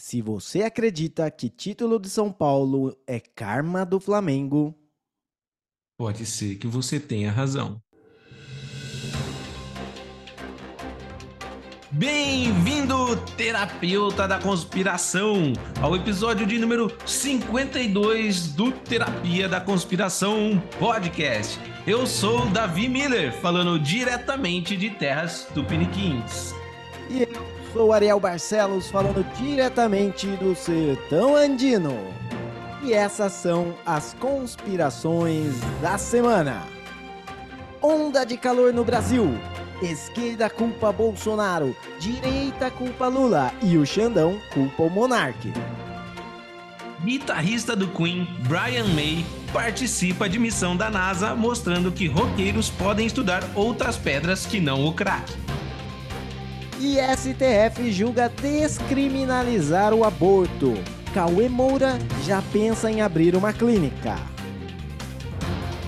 Se você acredita que título de São Paulo é karma do Flamengo, pode ser que você tenha razão. Bem-vindo, terapeuta da conspiração, ao episódio de número 52 do Terapia da Conspiração Podcast. Eu sou Davi Miller, falando diretamente de terras tupiniquins. E eu sou Ariel Barcelos, falando diretamente do sertão andino. E essas são as conspirações da semana. Onda de calor no Brasil Esquerda culpa Bolsonaro, direita culpa Lula e o Xandão culpa o Monarque. Guitarrista do Queen, Brian May, participa de missão da NASA mostrando que roqueiros podem estudar outras pedras que não o crack. E STF julga descriminalizar o aborto. Cauê Moura já pensa em abrir uma clínica.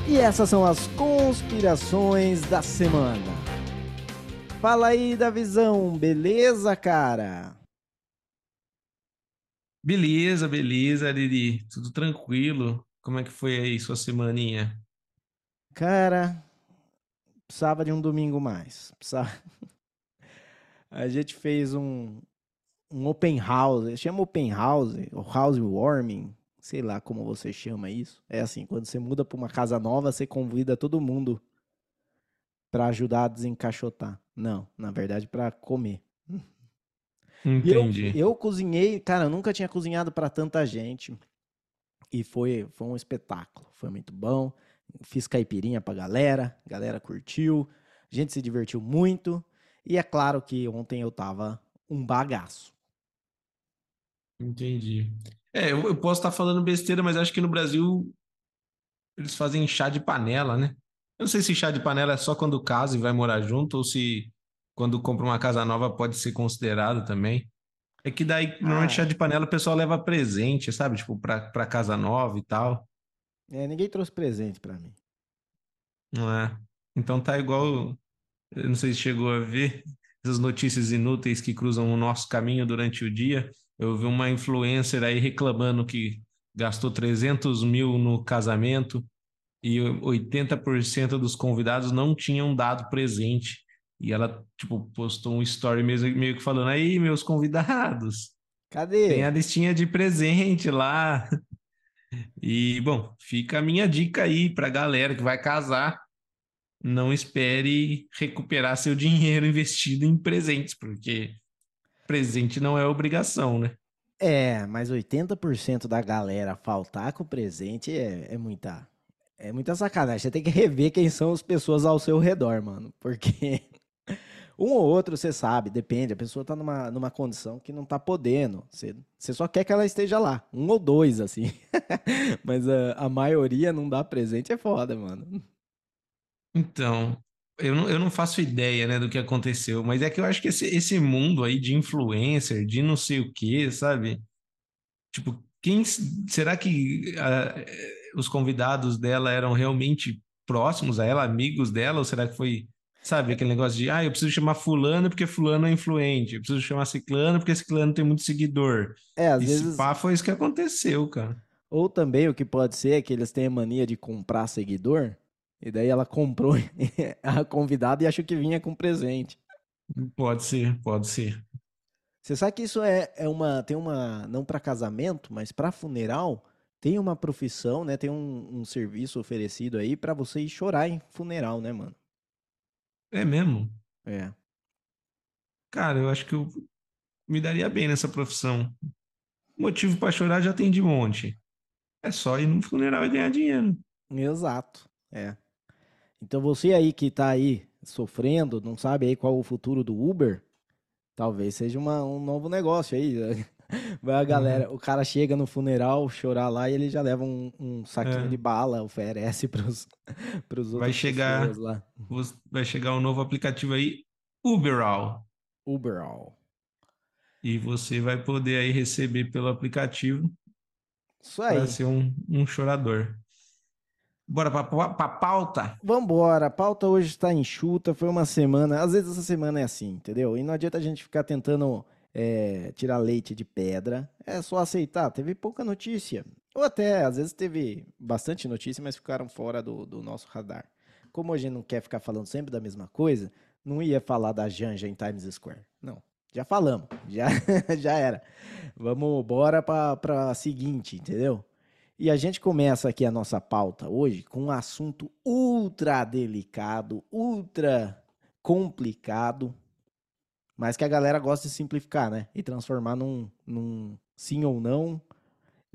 E essas são as conspirações da semana. Fala aí, Davizão, beleza, cara? Beleza, beleza, Lili. Tudo tranquilo. Como é que foi aí sua semaninha? Cara, precisava de um domingo mais. Precisava... A gente fez um, um open house, chama open house, ou house warming, sei lá como você chama isso. É assim, quando você muda para uma casa nova, você convida todo mundo para ajudar a desencaixotar. Não, na verdade para comer. Entendi. Eu, eu, cozinhei, cara, eu nunca tinha cozinhado para tanta gente. E foi, foi um espetáculo. Foi muito bom. Fiz caipirinha pra galera, a galera curtiu, a gente se divertiu muito. E é claro que ontem eu tava um bagaço. Entendi. É, eu, eu posso estar falando besteira, mas acho que no Brasil eles fazem chá de panela, né? Eu não sei se chá de panela é só quando casa e vai morar junto, ou se quando compra uma casa nova pode ser considerado também. É que daí, ah. normalmente, chá de panela o pessoal leva presente, sabe? Tipo, pra, pra casa nova e tal. É, ninguém trouxe presente para mim. Não é? Então tá igual. Eu não sei se chegou a ver essas notícias inúteis que cruzam o nosso caminho durante o dia. Eu vi uma influencer aí reclamando que gastou 300 mil no casamento e 80% dos convidados não tinham dado presente. E ela, tipo, postou um story mesmo, meio que falando, aí, meus convidados. Cadê? Tem a listinha de presente lá. E, bom, fica a minha dica aí pra galera que vai casar. Não espere recuperar seu dinheiro investido em presentes, porque presente não é obrigação, né? É, mas 80% da galera faltar com presente é, é muita é muita sacanagem. Você tem que rever quem são as pessoas ao seu redor, mano. Porque um ou outro você sabe, depende. A pessoa tá numa, numa condição que não tá podendo. Você, você só quer que ela esteja lá. Um ou dois, assim. Mas a, a maioria não dá presente, é foda, mano. Então, eu não, eu não faço ideia, né, do que aconteceu. Mas é que eu acho que esse, esse mundo aí de influencer, de não sei o que, sabe? Tipo, quem será que. Uh, os convidados dela eram realmente próximos a ela, amigos dela, ou será que foi, sabe, aquele negócio de, ah, eu preciso chamar fulano porque fulano é influente, eu preciso chamar ciclano porque ciclano tem muito seguidor. É, às vezes... pá, foi isso que aconteceu, cara. Ou também o que pode ser é que eles têm a mania de comprar seguidor, e daí ela comprou a convidada e achou que vinha com presente. Pode ser, pode ser. Você sabe que isso é, é uma. Tem uma. Não para casamento, mas para funeral tem uma profissão, né? Tem um, um serviço oferecido aí para você ir chorar em funeral, né, mano? É mesmo? É. Cara, eu acho que eu me daria bem nessa profissão. Motivo para chorar já tem de monte. É só ir no funeral e ganhar dinheiro. Exato. É. Então você aí que tá aí sofrendo, não sabe aí qual o futuro do Uber, talvez seja uma, um novo negócio aí. Vai a galera, uhum. o cara chega no funeral, chorar lá e ele já leva um, um saquinho é. de bala, oferece pros, pros outros vai chegar, lá. Vai chegar um novo aplicativo aí, Uberall. Uberall. E você vai poder aí receber pelo aplicativo. Isso aí. Para ser um, um chorador. Bora pra, pra pauta? Vambora, a pauta hoje está enxuta, foi uma semana. Às vezes essa semana é assim, entendeu? E não adianta a gente ficar tentando é, tirar leite de pedra. É só aceitar. Teve pouca notícia. Ou até, às vezes, teve bastante notícia, mas ficaram fora do, do nosso radar. Como a gente não quer ficar falando sempre da mesma coisa, não ia falar da Janja em Times Square. Não. Já falamos. Já, já era. Vamos, bora para a seguinte, entendeu? E a gente começa aqui a nossa pauta hoje com um assunto ultra delicado, ultra complicado, mas que a galera gosta de simplificar, né? E transformar num, num sim ou não,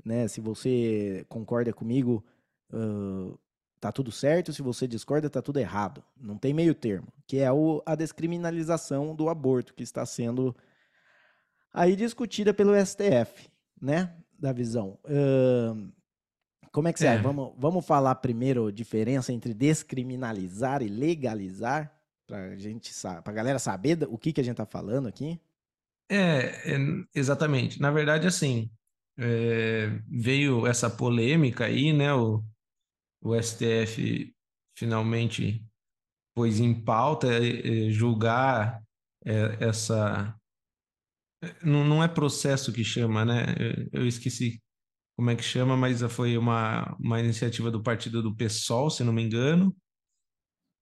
né? Se você concorda comigo, uh, tá tudo certo. Se você discorda, tá tudo errado. Não tem meio termo. Que é o, a descriminalização do aborto que está sendo aí discutida pelo STF, né? Da visão. Uh, como é que você é. Vamos, vamos falar primeiro a diferença entre descriminalizar e legalizar? Pra gente pra galera saber o que, que a gente tá falando aqui? É, é exatamente. Na verdade, assim, é, veio essa polêmica aí, né? O, o STF finalmente pôs em pauta é, julgar é, essa. Não, não é processo que chama, né? Eu esqueci como é que chama, mas foi uma, uma iniciativa do partido do PSOL, se não me engano,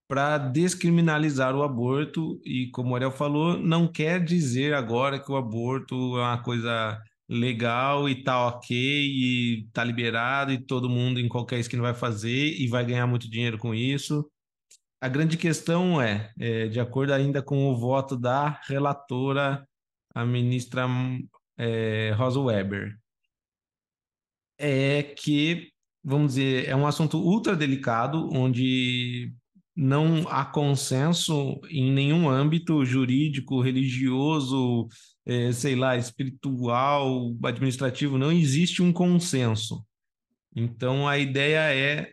para descriminalizar o aborto e, como o Ariel falou, não quer dizer agora que o aborto é uma coisa legal e tá ok e tá liberado e todo mundo em qualquer esquina vai fazer e vai ganhar muito dinheiro com isso. A grande questão é, é de acordo ainda com o voto da relatora, a ministra é, Rosa Weber, é que, vamos dizer, é um assunto ultra delicado, onde não há consenso em nenhum âmbito jurídico, religioso, é, sei lá, espiritual, administrativo, não existe um consenso. Então, a ideia é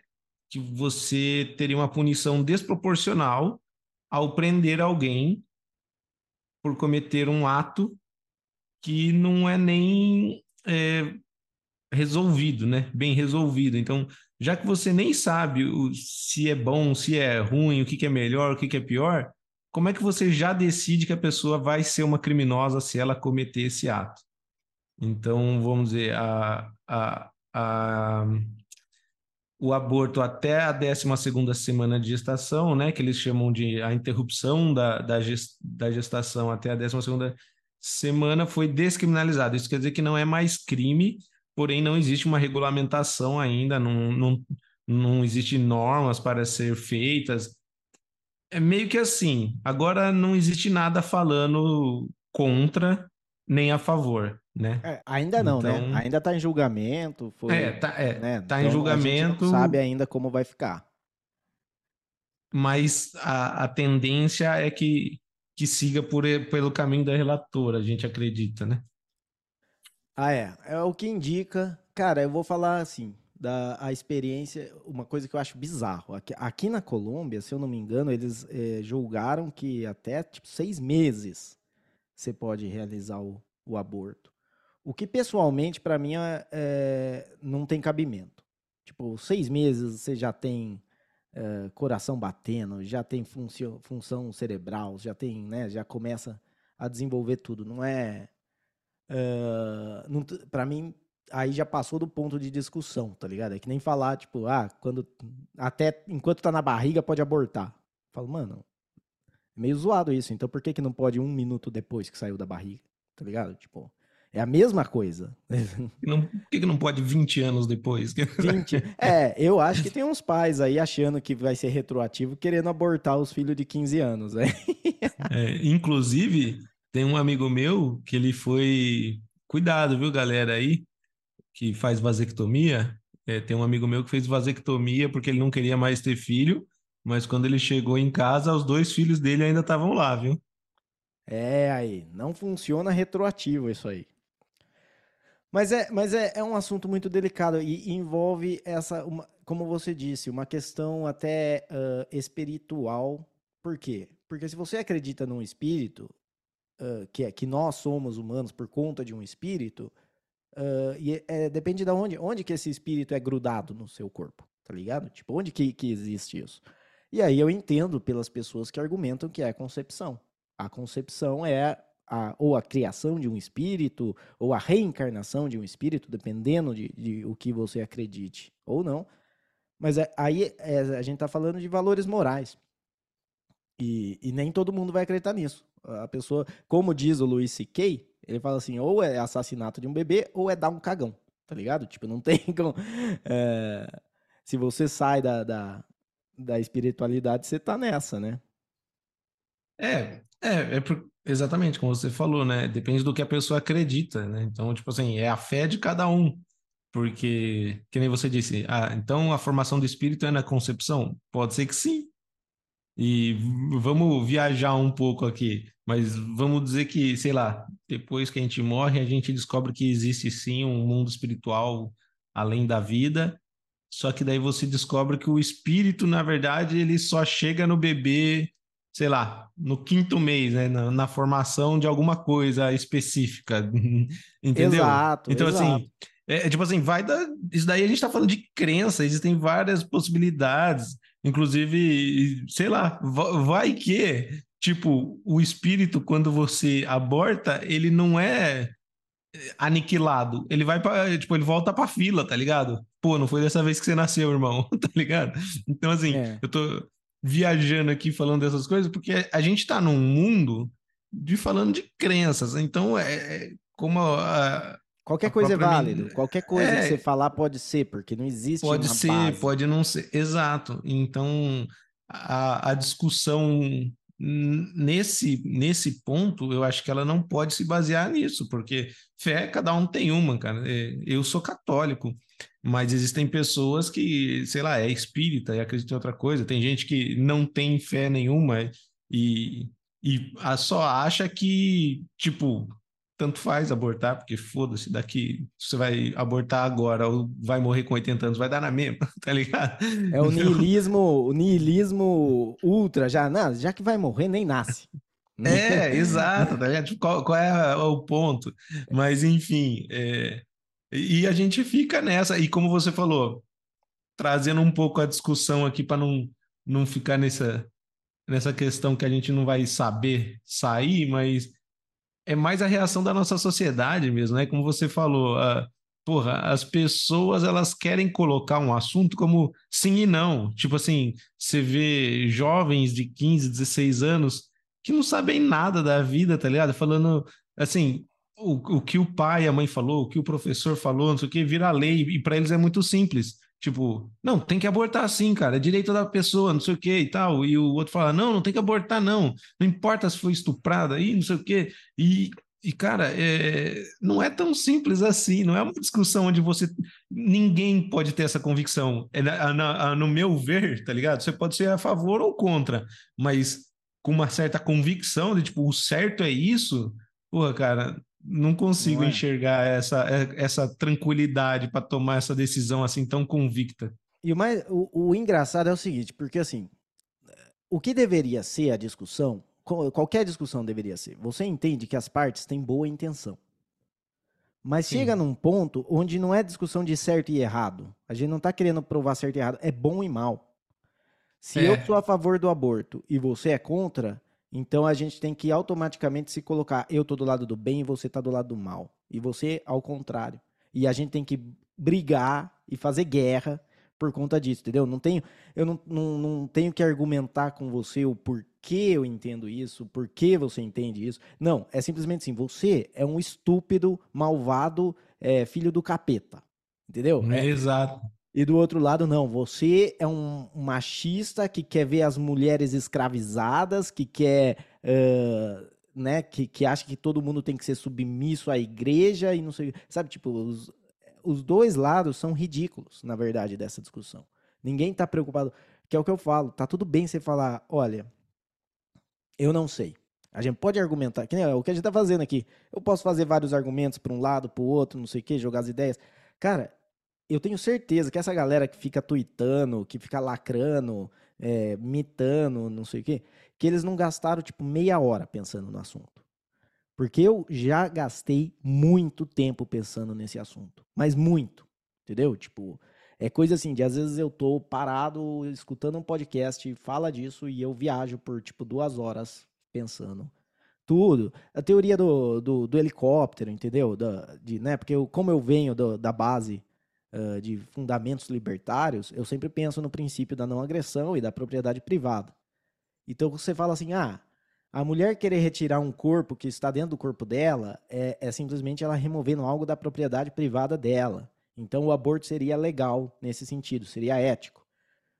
que você teria uma punição desproporcional ao prender alguém por cometer um ato que não é nem é, resolvido, né? Bem resolvido. Então, já que você nem sabe o, se é bom, se é ruim, o que, que é melhor, o que, que é pior, como é que você já decide que a pessoa vai ser uma criminosa se ela cometer esse ato? Então, vamos dizer, a, a, a, o aborto até a 12ª semana de gestação, né, que eles chamam de a interrupção da, da, da gestação até a 12ª semana foi descriminalizado. Isso quer dizer que não é mais crime porém não existe uma regulamentação ainda, não, não, não existe normas para ser feitas. É meio que assim, agora não existe nada falando contra nem a favor, né? É, ainda não, né? então, né? Ainda está em julgamento. Foi, é, tá, é, né? tá então, em julgamento. não sabe ainda como vai ficar. Mas a, a tendência é que, que siga por, pelo caminho da relatora, a gente acredita, né? Ah, é. É o que indica. Cara, eu vou falar assim, da a experiência, uma coisa que eu acho bizarro. Aqui, aqui na Colômbia, se eu não me engano, eles é, julgaram que até tipo, seis meses você pode realizar o, o aborto. O que pessoalmente, para mim, é, é, não tem cabimento. Tipo, seis meses você já tem é, coração batendo, já tem funcio, função cerebral, já tem, né? Já começa a desenvolver tudo. Não é Uh, para mim, aí já passou do ponto de discussão, tá ligado? É que nem falar, tipo, ah, quando. Até enquanto tá na barriga pode abortar. Eu falo, mano, é meio zoado isso. Então por que, que não pode um minuto depois que saiu da barriga? Tá ligado? Tipo. É a mesma coisa. Não, por que, que não pode 20 anos depois? 20. É, eu acho que tem uns pais aí achando que vai ser retroativo, querendo abortar os filhos de 15 anos. Né? É, inclusive, tem um amigo meu que ele foi. Cuidado, viu, galera aí, que faz vasectomia. É, tem um amigo meu que fez vasectomia porque ele não queria mais ter filho, mas quando ele chegou em casa, os dois filhos dele ainda estavam lá, viu? É, aí, não funciona retroativo isso aí. Mas é, mas é, é um assunto muito delicado e envolve essa, uma, como você disse, uma questão até uh, espiritual. Por quê? Porque se você acredita num espírito, que, é, que nós somos humanos por conta de um espírito, uh, e é, depende de onde, onde que esse espírito é grudado no seu corpo, tá ligado? Tipo, onde que, que existe isso? E aí eu entendo pelas pessoas que argumentam que é a concepção. A concepção é a, ou a criação de um espírito, ou a reencarnação de um espírito, dependendo de, de o que você acredite ou não. Mas é, aí é, a gente está falando de valores morais. E, e, nem todo mundo vai acreditar nisso. A pessoa, como diz o Luiz C.K., ele fala assim, ou é assassinato de um bebê, ou é dar um cagão, tá ligado? Tipo, não tem como... É, se você sai da, da, da espiritualidade, você tá nessa, né? É, é, é por, exatamente como você falou, né? Depende do que a pessoa acredita, né? Então, tipo assim, é a fé de cada um. Porque, que nem você disse, ah, então a formação do espírito é na concepção? Pode ser que sim. E vamos viajar um pouco aqui, mas vamos dizer que, sei lá, depois que a gente morre, a gente descobre que existe sim um mundo espiritual além da vida, só que daí você descobre que o espírito, na verdade, ele só chega no bebê sei lá, no quinto mês, né, na, na formação de alguma coisa específica, entendeu? Exato. Então, exato. assim, é, tipo assim, vai da. Isso daí a gente tá falando de crença, existem várias possibilidades, inclusive, sei lá, vai que, tipo, o espírito, quando você aborta, ele não é aniquilado. Ele vai para, tipo, ele volta para fila, tá ligado? Pô, não foi dessa vez que você nasceu, irmão, tá ligado? Então assim, é. eu tô viajando aqui falando dessas coisas, porque a gente está num mundo de falando de crenças. Então, é, é como a, Qualquer a coisa é válido. Qualquer coisa é, que você falar pode ser, porque não existe Pode ser, base. pode não ser. Exato. Então, a, a discussão nesse, nesse ponto, eu acho que ela não pode se basear nisso, porque fé, cada um tem uma, cara. É, eu sou católico. Mas existem pessoas que, sei lá, é espírita e acredita em outra coisa. Tem gente que não tem fé nenhuma e, e só acha que, tipo, tanto faz abortar, porque foda-se, daqui você vai abortar agora ou vai morrer com 80 anos, vai dar na mesma, tá ligado? É o niilismo, o niilismo ultra, já, não, já que vai morrer, nem nasce. É, exato, tá ligado? Tipo, qual, qual, é o ponto? Mas, enfim, é, e a gente fica nessa, e como você falou, trazendo um pouco a discussão aqui para não, não ficar nessa, nessa questão que a gente não vai saber sair, mas é mais a reação da nossa sociedade mesmo, né? Como você falou, a, porra, as pessoas elas querem colocar um assunto como sim e não. Tipo assim, você vê jovens de 15, 16 anos que não sabem nada da vida, tá ligado? Falando assim, o, o que o pai, a mãe falou, o que o professor falou, não sei o que, vira lei, e para eles é muito simples. Tipo, não, tem que abortar sim, cara, é direito da pessoa, não sei o que e tal. E o outro fala, não, não tem que abortar, não. Não importa se foi estuprada aí, não sei o que. E, e cara, é, não é tão simples assim, não é uma discussão onde você. Ninguém pode ter essa convicção. É, na, na, no meu ver, tá ligado? Você pode ser a favor ou contra, mas com uma certa convicção de, tipo, o certo é isso, porra, cara, não consigo não é. enxergar essa, é, essa tranquilidade para tomar essa decisão assim tão convicta. E o, mais, o, o engraçado é o seguinte, porque assim, o que deveria ser a discussão, qualquer discussão deveria ser, você entende que as partes têm boa intenção. Mas Sim. chega num ponto onde não é discussão de certo e errado. A gente não está querendo provar certo e errado, é bom e mal. Se é. eu sou a favor do aborto e você é contra, então a gente tem que automaticamente se colocar, eu tô do lado do bem e você tá do lado do mal. E você ao contrário. E a gente tem que brigar e fazer guerra por conta disso, entendeu? Não tenho, eu não, não, não tenho que argumentar com você o porquê eu entendo isso, porquê você entende isso. Não, é simplesmente assim, você é um estúpido, malvado, é, filho do capeta. Entendeu? É, exato. E do outro lado, não, você é um machista que quer ver as mulheres escravizadas, que quer, uh, né, que, que acha que todo mundo tem que ser submisso à igreja e não sei, sabe, tipo, os, os dois lados são ridículos, na verdade, dessa discussão. Ninguém tá preocupado, que é o que eu falo, tá tudo bem você falar, olha, eu não sei. A gente pode argumentar, que nem é o que a gente tá fazendo aqui. Eu posso fazer vários argumentos para um lado, para o outro, não sei o que, jogar as ideias. Cara, eu tenho certeza que essa galera que fica tweetando, que fica lacrando, é, mitando, não sei o quê, que eles não gastaram, tipo, meia hora pensando no assunto. Porque eu já gastei muito tempo pensando nesse assunto. Mas muito. Entendeu? Tipo, é coisa assim, de às vezes eu tô parado escutando um podcast, fala disso, e eu viajo por, tipo, duas horas pensando Tudo. A teoria do, do, do helicóptero, entendeu? Da, de, né? Porque eu, como eu venho do, da base de fundamentos libertários, eu sempre penso no princípio da não agressão e da propriedade privada. Então você fala assim, ah, a mulher querer retirar um corpo que está dentro do corpo dela é, é simplesmente ela removendo algo da propriedade privada dela. Então o aborto seria legal nesse sentido, seria ético.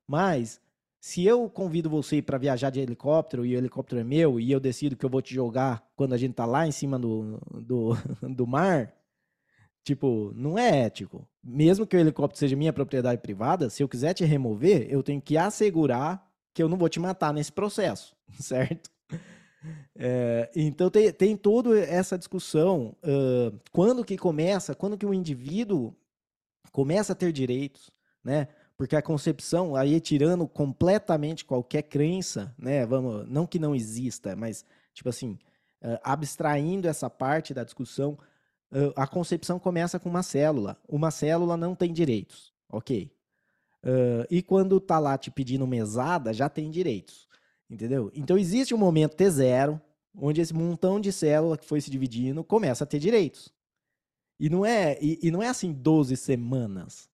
Mas se eu convido você para viajar de helicóptero e o helicóptero é meu e eu decido que eu vou te jogar quando a gente tá lá em cima do, do, do mar, tipo, não é ético. Mesmo que o helicóptero seja minha propriedade privada, se eu quiser te remover, eu tenho que assegurar que eu não vou te matar nesse processo, certo? É, então tem, tem toda essa discussão. Uh, quando que começa, quando que o indivíduo começa a ter direitos, né? porque a concepção, aí tirando completamente qualquer crença, né, vamos, não que não exista, mas, tipo assim, uh, abstraindo essa parte da discussão, a concepção começa com uma célula. Uma célula não tem direitos, ok. Uh, e quando tá lá te pedindo mesada, já tem direitos, entendeu? Então existe um momento T0, onde esse montão de célula que foi se dividindo começa a ter direitos. E não é, e, e não é assim 12 semanas,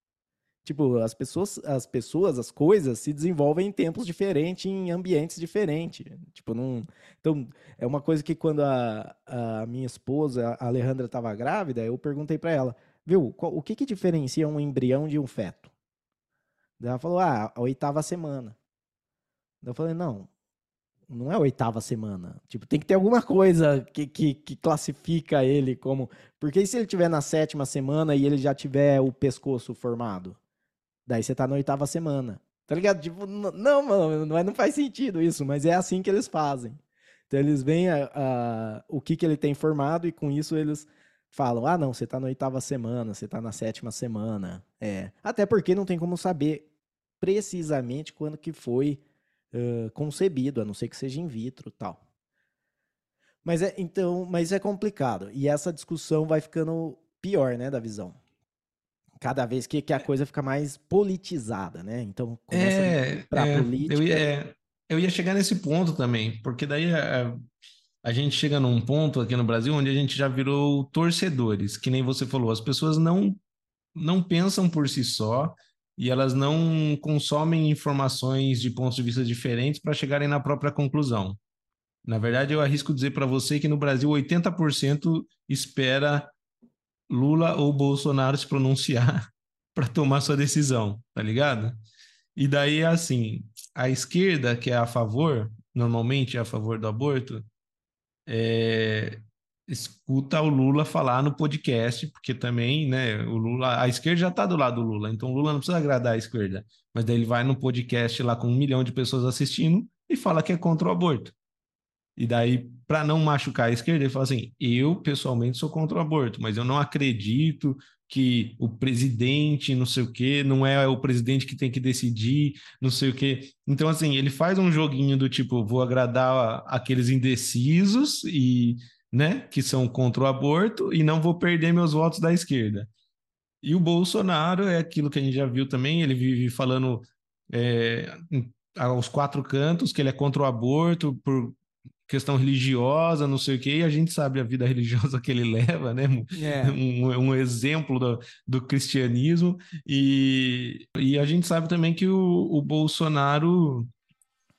Tipo, as pessoas, as pessoas, as coisas se desenvolvem em tempos diferentes, em ambientes diferentes. Tipo, não. Então, é uma coisa que quando a, a minha esposa, a Alejandra, estava grávida, eu perguntei para ela, viu, qual, o que, que diferencia um embrião de um feto? Ela falou, ah, a oitava semana. Eu falei, não, não é a oitava semana. Tipo, tem que ter alguma coisa que, que, que, classifica ele como. Porque se ele tiver na sétima semana e ele já tiver o pescoço formado? Daí você tá na oitava semana. Tá ligado? Tipo, não, mano, não, é, não faz sentido isso, mas é assim que eles fazem. Então eles veem a, a, o que, que ele tem formado e com isso eles falam: ah, não, você tá na oitava semana, você tá na sétima semana. É. Até porque não tem como saber precisamente quando que foi uh, concebido, a não ser que seja in vitro tal. Mas é, então, mas é complicado. E essa discussão vai ficando pior, né, da visão cada vez que, que a coisa fica mais politizada, né? Então, começa é, para é, política. Eu ia, é, eu ia chegar nesse ponto também, porque daí a, é, a, gente chega num ponto aqui no Brasil onde a gente já virou torcedores, que nem você falou, as pessoas não, não pensam por si só e elas não consomem informações de pontos de vista diferentes para chegarem na própria conclusão. Na verdade, eu arrisco dizer para você que no Brasil 80% espera Lula ou Bolsonaro se pronunciar para tomar sua decisão, tá ligado? E daí, assim, a esquerda, que é a favor, normalmente é a favor do aborto, é, escuta o Lula falar no podcast, porque também, né, o Lula, a esquerda já está do lado do Lula, então o Lula não precisa agradar a esquerda, mas daí ele vai no podcast lá com um milhão de pessoas assistindo e fala que é contra o aborto. E daí, para não machucar a esquerda, ele fala assim: eu pessoalmente sou contra o aborto, mas eu não acredito que o presidente, não sei o quê, não é o presidente que tem que decidir, não sei o quê. Então, assim, ele faz um joguinho do tipo: vou agradar aqueles indecisos e, né, que são contra o aborto e não vou perder meus votos da esquerda. E o Bolsonaro é aquilo que a gente já viu também, ele vive falando é, aos quatro cantos que ele é contra o aborto por questão religiosa, não sei o quê, e a gente sabe a vida religiosa que ele leva, né? É. Um, um, exemplo do, do cristianismo, e, e a gente sabe também que o, o Bolsonaro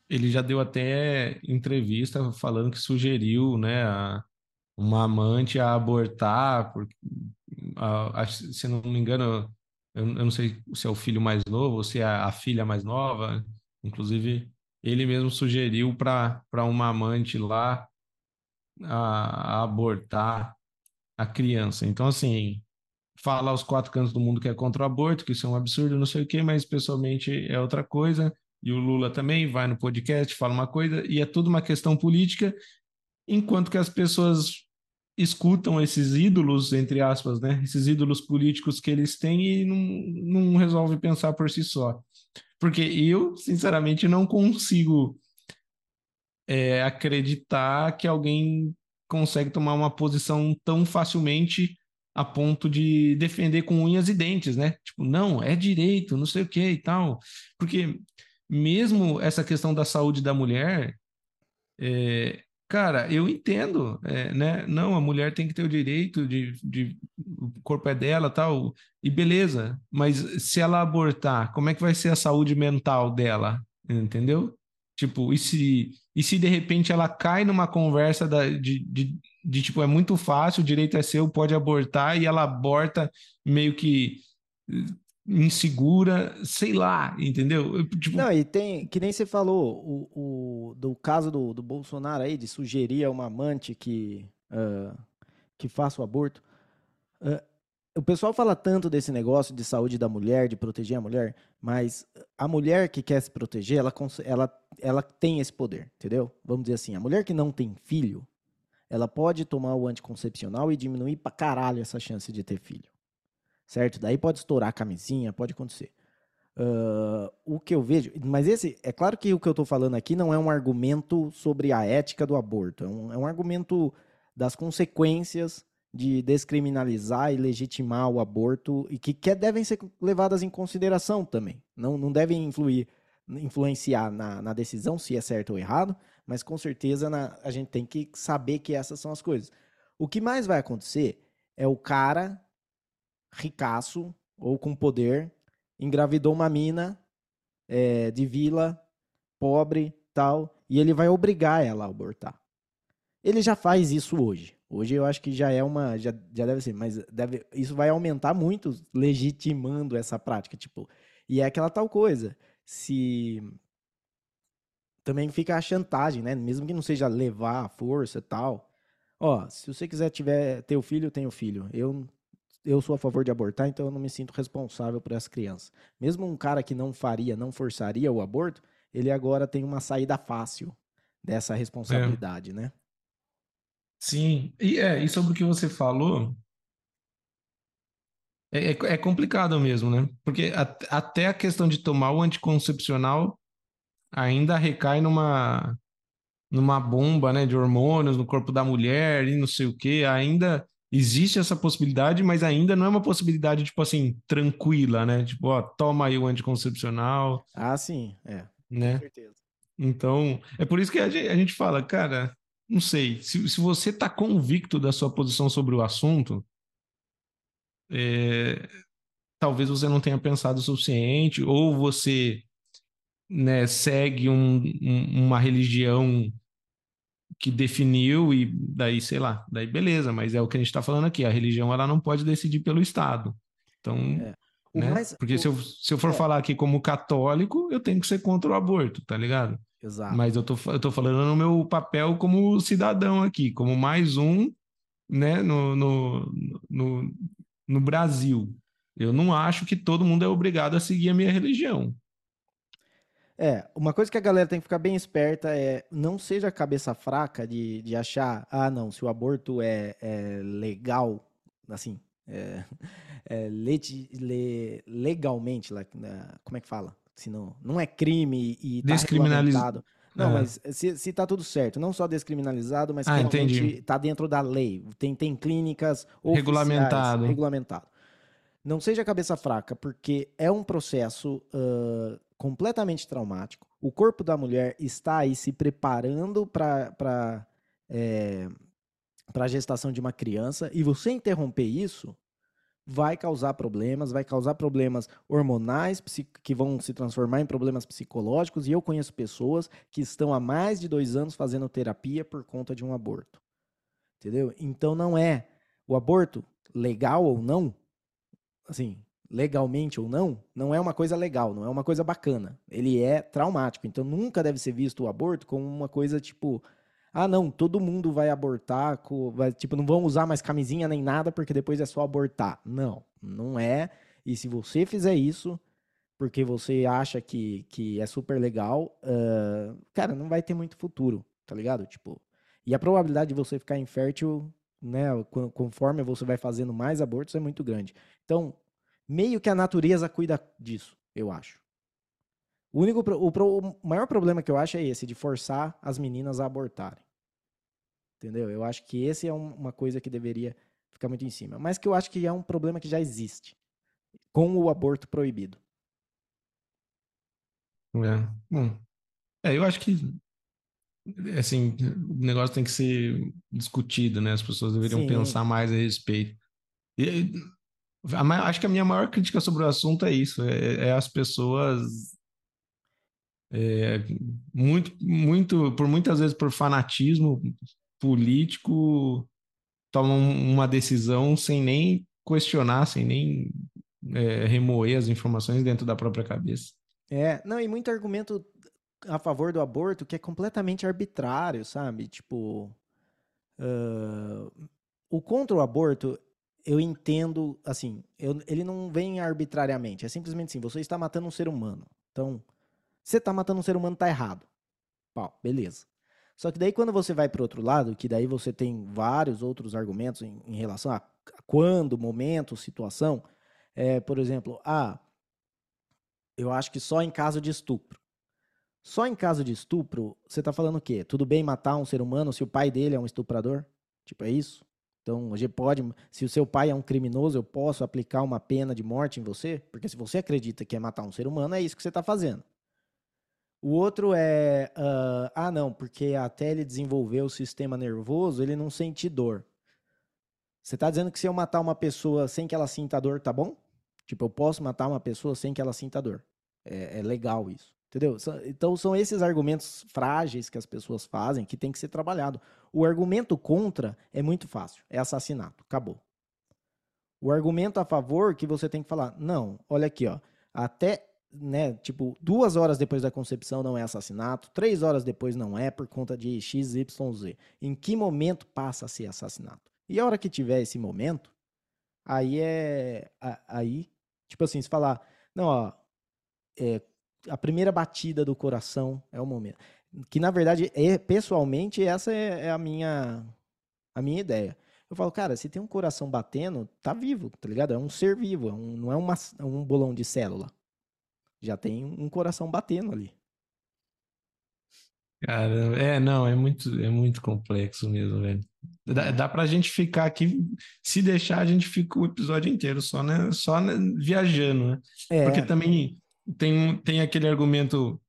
ele já deu até entrevista falando que sugeriu, né, a, uma amante a abortar, porque, a, a, se não me engano, eu, eu, não sei se é o filho mais novo ou se é a, a filha mais nova, inclusive ele mesmo sugeriu para uma amante lá a, a abortar a criança. Então, assim, fala aos quatro cantos do mundo que é contra o aborto, que isso é um absurdo, não sei o quê, mas pessoalmente é outra coisa. E o Lula também vai no podcast, fala uma coisa, e é tudo uma questão política, enquanto que as pessoas escutam esses ídolos, entre aspas, né? Esses ídolos políticos que eles têm e não, não resolve pensar por si só. Porque eu, sinceramente, não consigo é, acreditar que alguém consegue tomar uma posição tão facilmente a ponto de defender com unhas e dentes, né? Tipo, não, é direito, não sei o que e tal. Porque mesmo essa questão da saúde da mulher, é, Cara, eu entendo, é, né? Não, a mulher tem que ter o direito de, de o corpo é dela, tal, e beleza. Mas se ela abortar, como é que vai ser a saúde mental dela? Entendeu? Tipo, e se, e se de repente ela cai numa conversa da, de, de, de tipo, é muito fácil, o direito é seu, pode abortar, e ela aborta meio que insegura, sei lá, entendeu? Tipo... Não, e tem, que nem você falou, o, o do caso do, do Bolsonaro aí, de sugerir a uma amante que, uh, que faça o aborto. Uh, o pessoal fala tanto desse negócio de saúde da mulher, de proteger a mulher, mas a mulher que quer se proteger, ela, ela, ela tem esse poder, entendeu? Vamos dizer assim, a mulher que não tem filho, ela pode tomar o anticoncepcional e diminuir pra caralho essa chance de ter filho certo? Daí pode estourar a camisinha, pode acontecer. Uh, o que eu vejo, mas esse, é claro que o que eu estou falando aqui não é um argumento sobre a ética do aborto, é um, é um argumento das consequências de descriminalizar e legitimar o aborto e que, que devem ser levadas em consideração também. Não, não devem influir, influenciar na, na decisão se é certo ou errado, mas com certeza na, a gente tem que saber que essas são as coisas. O que mais vai acontecer é o cara ricaço ou com poder, engravidou uma mina é, de vila, pobre, tal, e ele vai obrigar ela a abortar. Ele já faz isso hoje. Hoje eu acho que já é uma, já, já deve ser, mas deve, isso vai aumentar muito, legitimando essa prática, tipo. E é aquela tal coisa. Se também fica a chantagem, né? Mesmo que não seja levar a força e tal. Ó, se você quiser tiver ter o filho, tem o filho. Eu eu sou a favor de abortar, então eu não me sinto responsável por essa criança. Mesmo um cara que não faria, não forçaria o aborto, ele agora tem uma saída fácil dessa responsabilidade, é. né? Sim, e, é, e sobre o que você falou, é, é, é complicado mesmo, né? Porque a, até a questão de tomar o anticoncepcional ainda recai numa, numa bomba, né, de hormônios no corpo da mulher e não sei o que, ainda existe essa possibilidade, mas ainda não é uma possibilidade, tipo assim, tranquila, né? Tipo, ó, toma aí o anticoncepcional. Ah, sim, é. Né? Com certeza. Então, é por isso que a gente, a gente fala, cara, não sei, se, se você tá convicto da sua posição sobre o assunto, é, talvez você não tenha pensado o suficiente, ou você né, segue um, um, uma religião que definiu e daí, sei lá, daí beleza, mas é o que a gente está falando aqui, a religião ela não pode decidir pelo Estado. Então, é. né? Mais, porque o... se, eu, se eu for é. falar aqui como católico, eu tenho que ser contra o aborto, tá ligado? Exato. Mas eu tô, eu tô falando no meu papel como cidadão aqui, como mais um, né, no, no, no, no Brasil. Eu não acho que todo mundo é obrigado a seguir a minha religião. É, uma coisa que a galera tem que ficar bem esperta é não seja cabeça fraca de, de achar, ah, não, se o aborto é, é legal, assim, é, é le, legalmente, né, como é que fala? Se não, não é crime e tá Descriminalizado. Não, é. mas se, se tá tudo certo, não só descriminalizado, mas ah, realmente entendi. tá dentro da lei, tem, tem clínicas regulamentado. regulamentado. Não seja cabeça fraca, porque é um processo uh, completamente traumático. O corpo da mulher está aí se preparando para é, a gestação de uma criança e você interromper isso vai causar problemas, vai causar problemas hormonais que vão se transformar em problemas psicológicos. E eu conheço pessoas que estão há mais de dois anos fazendo terapia por conta de um aborto. Entendeu? Então não é o aborto legal ou não. Assim, legalmente ou não, não é uma coisa legal, não é uma coisa bacana. Ele é traumático. Então nunca deve ser visto o aborto como uma coisa tipo, ah, não, todo mundo vai abortar, vai, tipo, não vão usar mais camisinha nem nada porque depois é só abortar. Não, não é. E se você fizer isso porque você acha que, que é super legal, uh, cara, não vai ter muito futuro, tá ligado? Tipo, e a probabilidade de você ficar infértil, né, conforme você vai fazendo mais abortos é muito grande. Então, meio que a natureza cuida disso, eu acho. O único o, o maior problema que eu acho é esse de forçar as meninas a abortarem. Entendeu? Eu acho que esse é um, uma coisa que deveria ficar muito em cima, mas que eu acho que é um problema que já existe com o aborto proibido. É. Bom, é, eu acho que assim, o negócio tem que ser discutido, né? As pessoas deveriam Sim. pensar mais a respeito. E, acho que a minha maior crítica sobre o assunto é isso, é, é as pessoas é, muito, muito, por muitas vezes por fanatismo político, tomam uma decisão sem nem questionar, sem nem é, remoer as informações dentro da própria cabeça. É, não, e muito argumento a favor do aborto que é completamente arbitrário, sabe? Tipo, uh, o contra o aborto, eu entendo, assim, eu, ele não vem arbitrariamente, é simplesmente assim, você está matando um ser humano. Então, você está matando um ser humano, tá errado. Pau, beleza. Só que daí quando você vai para outro lado, que daí você tem vários outros argumentos em, em relação a quando, momento, situação, é, por exemplo, ah, eu acho que só em caso de estupro. Só em caso de estupro, você está falando o quê? Tudo bem matar um ser humano se o pai dele é um estuprador? Tipo, é isso? Então, hoje pode, se o seu pai é um criminoso, eu posso aplicar uma pena de morte em você? Porque se você acredita que é matar um ser humano, é isso que você está fazendo. O outro é, uh, ah, não, porque até ele desenvolver o sistema nervoso, ele não sente dor. Você está dizendo que se eu matar uma pessoa sem que ela sinta dor, tá bom? Tipo, eu posso matar uma pessoa sem que ela sinta dor. É, é legal isso. Entendeu? Então são esses argumentos frágeis que as pessoas fazem que tem que ser trabalhado. O argumento contra é muito fácil, é assassinato, acabou. O argumento a favor que você tem que falar, não, olha aqui, ó, até, né, tipo, duas horas depois da concepção não é assassinato, três horas depois não é por conta de x, y, z. Em que momento passa a ser assassinato? E a hora que tiver esse momento, aí é, aí, tipo assim, se falar, não, ó, é, a primeira batida do coração é o momento. Que na verdade, é, pessoalmente, essa é, é, a minha a minha ideia. Eu falo, cara, se tem um coração batendo, tá vivo, tá ligado? É um ser vivo, é um, não é uma, é um bolão de célula. Já tem um coração batendo ali. Cara, é, não, é muito, é muito complexo mesmo, velho. Dá, dá pra gente ficar aqui, se deixar, a gente fica o episódio inteiro só, né, só né, viajando, né? É. Porque também tem, tem aquele argumento,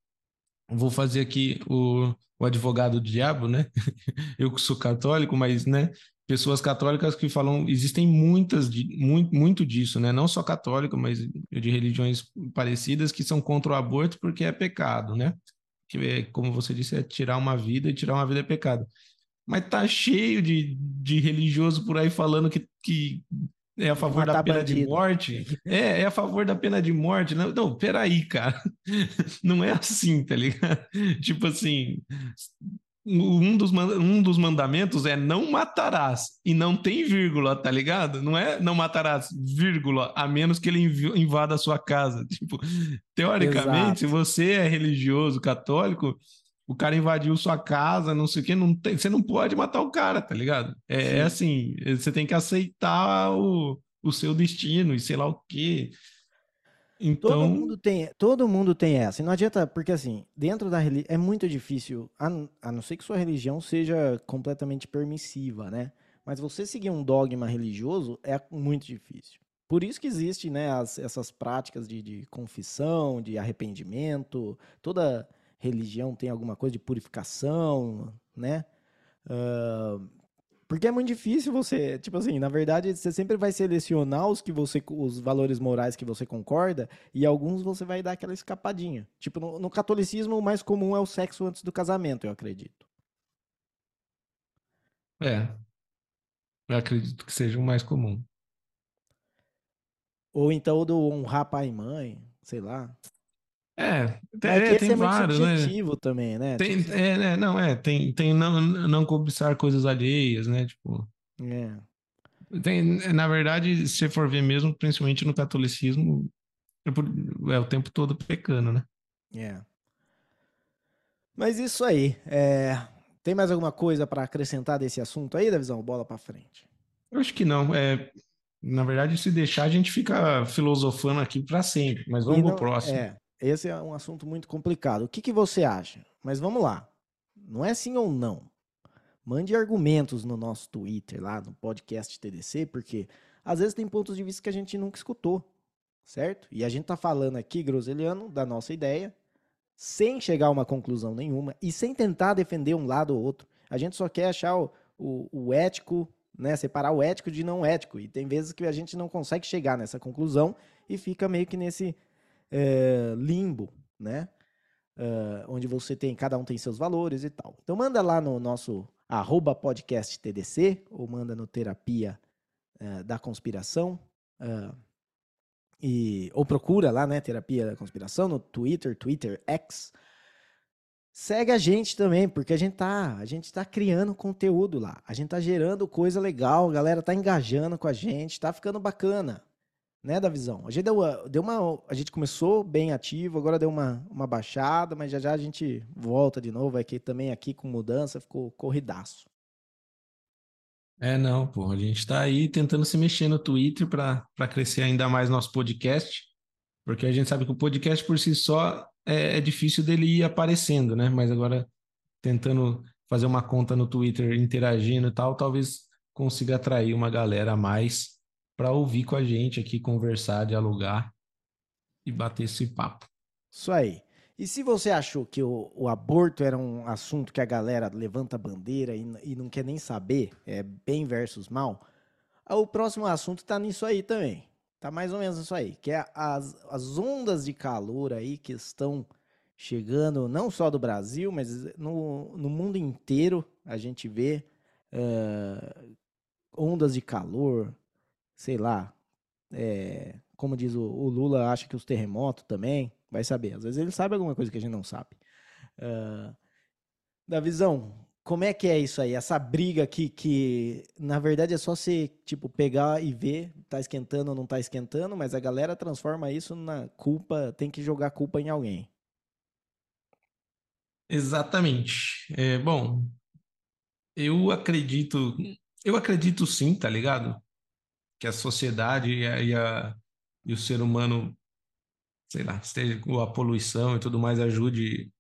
vou fazer aqui o, o advogado do diabo, né? Eu que sou católico, mas, né? Pessoas católicas que falam, existem muitas, muito, muito disso, né? Não só católico, mas de religiões parecidas que são contra o aborto porque é pecado, né? Que é, como você disse, é tirar uma vida e tirar uma vida é pecado. Mas tá cheio de, de religioso por aí falando que, que é a favor da pena bandido. de morte. É, é a favor da pena de morte. Não, não, peraí, cara. Não é assim, tá ligado? Tipo assim, um dos, um dos mandamentos é não matarás. E não tem vírgula, tá ligado? Não é não matarás, vírgula, a menos que ele invada a sua casa. Tipo, teoricamente, Exato. se você é religioso, católico, o cara invadiu sua casa, não sei o quê, não tem, você não pode matar o cara, tá ligado? É, é assim, você tem que aceitar o, o seu destino e sei lá o quê. Então... Todo mundo tem, todo mundo tem essa. E não adianta, porque assim, dentro da religião é muito difícil, a, a não ser que sua religião seja completamente permissiva, né? Mas você seguir um dogma religioso é muito difícil. Por isso que existe, né, as, essas práticas de, de confissão, de arrependimento, toda religião tem alguma coisa de purificação, né? Uh, porque é muito difícil você, tipo assim, na verdade, você sempre vai selecionar os que você, os valores morais que você concorda, e alguns você vai dar aquela escapadinha. Tipo, no, no catolicismo, o mais comum é o sexo antes do casamento, eu acredito. É. Eu acredito que seja o mais comum. Ou então o do honrar pai e mãe, sei lá. É, tem, é, tem é vários, né? também, né? Tem, tipo... é, né? Não, é, tem, tem não, não cobiçar coisas alheias, né? Tipo. É. Tem, na verdade, se for ver mesmo, principalmente no catolicismo, é, é o tempo todo pecando, né? É. Mas isso aí. É... Tem mais alguma coisa para acrescentar desse assunto aí, Davizão? Bola para frente. Eu acho que não. É, na verdade, se deixar, a gente fica filosofando aqui para sempre. Mas vamos não, pro próximo. É, esse é um assunto muito complicado. O que, que você acha? Mas vamos lá. Não é sim ou não. Mande argumentos no nosso Twitter, lá no podcast TDC, porque às vezes tem pontos de vista que a gente nunca escutou, certo? E a gente tá falando aqui, Groseliano, da nossa ideia, sem chegar a uma conclusão nenhuma e sem tentar defender um lado ou outro. A gente só quer achar o, o, o ético, né? Separar o ético de não ético. E tem vezes que a gente não consegue chegar nessa conclusão e fica meio que nesse é, limbo, né? Uh, onde você tem, cada um tem seus valores e tal. Então manda lá no nosso arroba podcast TDC, ou manda no terapia uh, da conspiração, uh, e, ou procura lá, né, terapia da conspiração no Twitter, Twitter X. Segue a gente também, porque a gente tá, a gente tá criando conteúdo lá. A gente tá gerando coisa legal, a galera tá engajando com a gente, tá ficando bacana né, da visão. A gente deu deu uma, a gente começou bem ativo, agora deu uma, uma baixada, mas já já a gente volta de novo, aqui também aqui com mudança ficou corridaço. É, não, pô, a gente está aí tentando se mexer no Twitter para crescer ainda mais nosso podcast, porque a gente sabe que o podcast por si só é, é difícil dele ir aparecendo, né? Mas agora tentando fazer uma conta no Twitter, interagindo e tal, talvez consiga atrair uma galera a mais para ouvir com a gente aqui, conversar, dialogar e bater esse papo. Isso aí. E se você achou que o, o aborto era um assunto que a galera levanta bandeira e, e não quer nem saber, é bem versus mal, o próximo assunto está nisso aí também. Tá mais ou menos isso aí, que é as, as ondas de calor aí que estão chegando, não só do Brasil, mas no, no mundo inteiro a gente vê uh, ondas de calor, sei lá, é, como diz o, o, Lula, acha que os terremotos também, vai saber. Às vezes ele sabe alguma coisa que a gente não sabe. Uh, da visão, como é que é isso aí? Essa briga aqui que, na verdade, é só você, tipo, pegar e ver, tá esquentando ou não tá esquentando, mas a galera transforma isso na culpa, tem que jogar culpa em alguém. Exatamente. É, bom, eu acredito, eu acredito sim, tá ligado? Que a sociedade e, a, e, a, e o ser humano, sei lá, esteja com a poluição e tudo mais ajude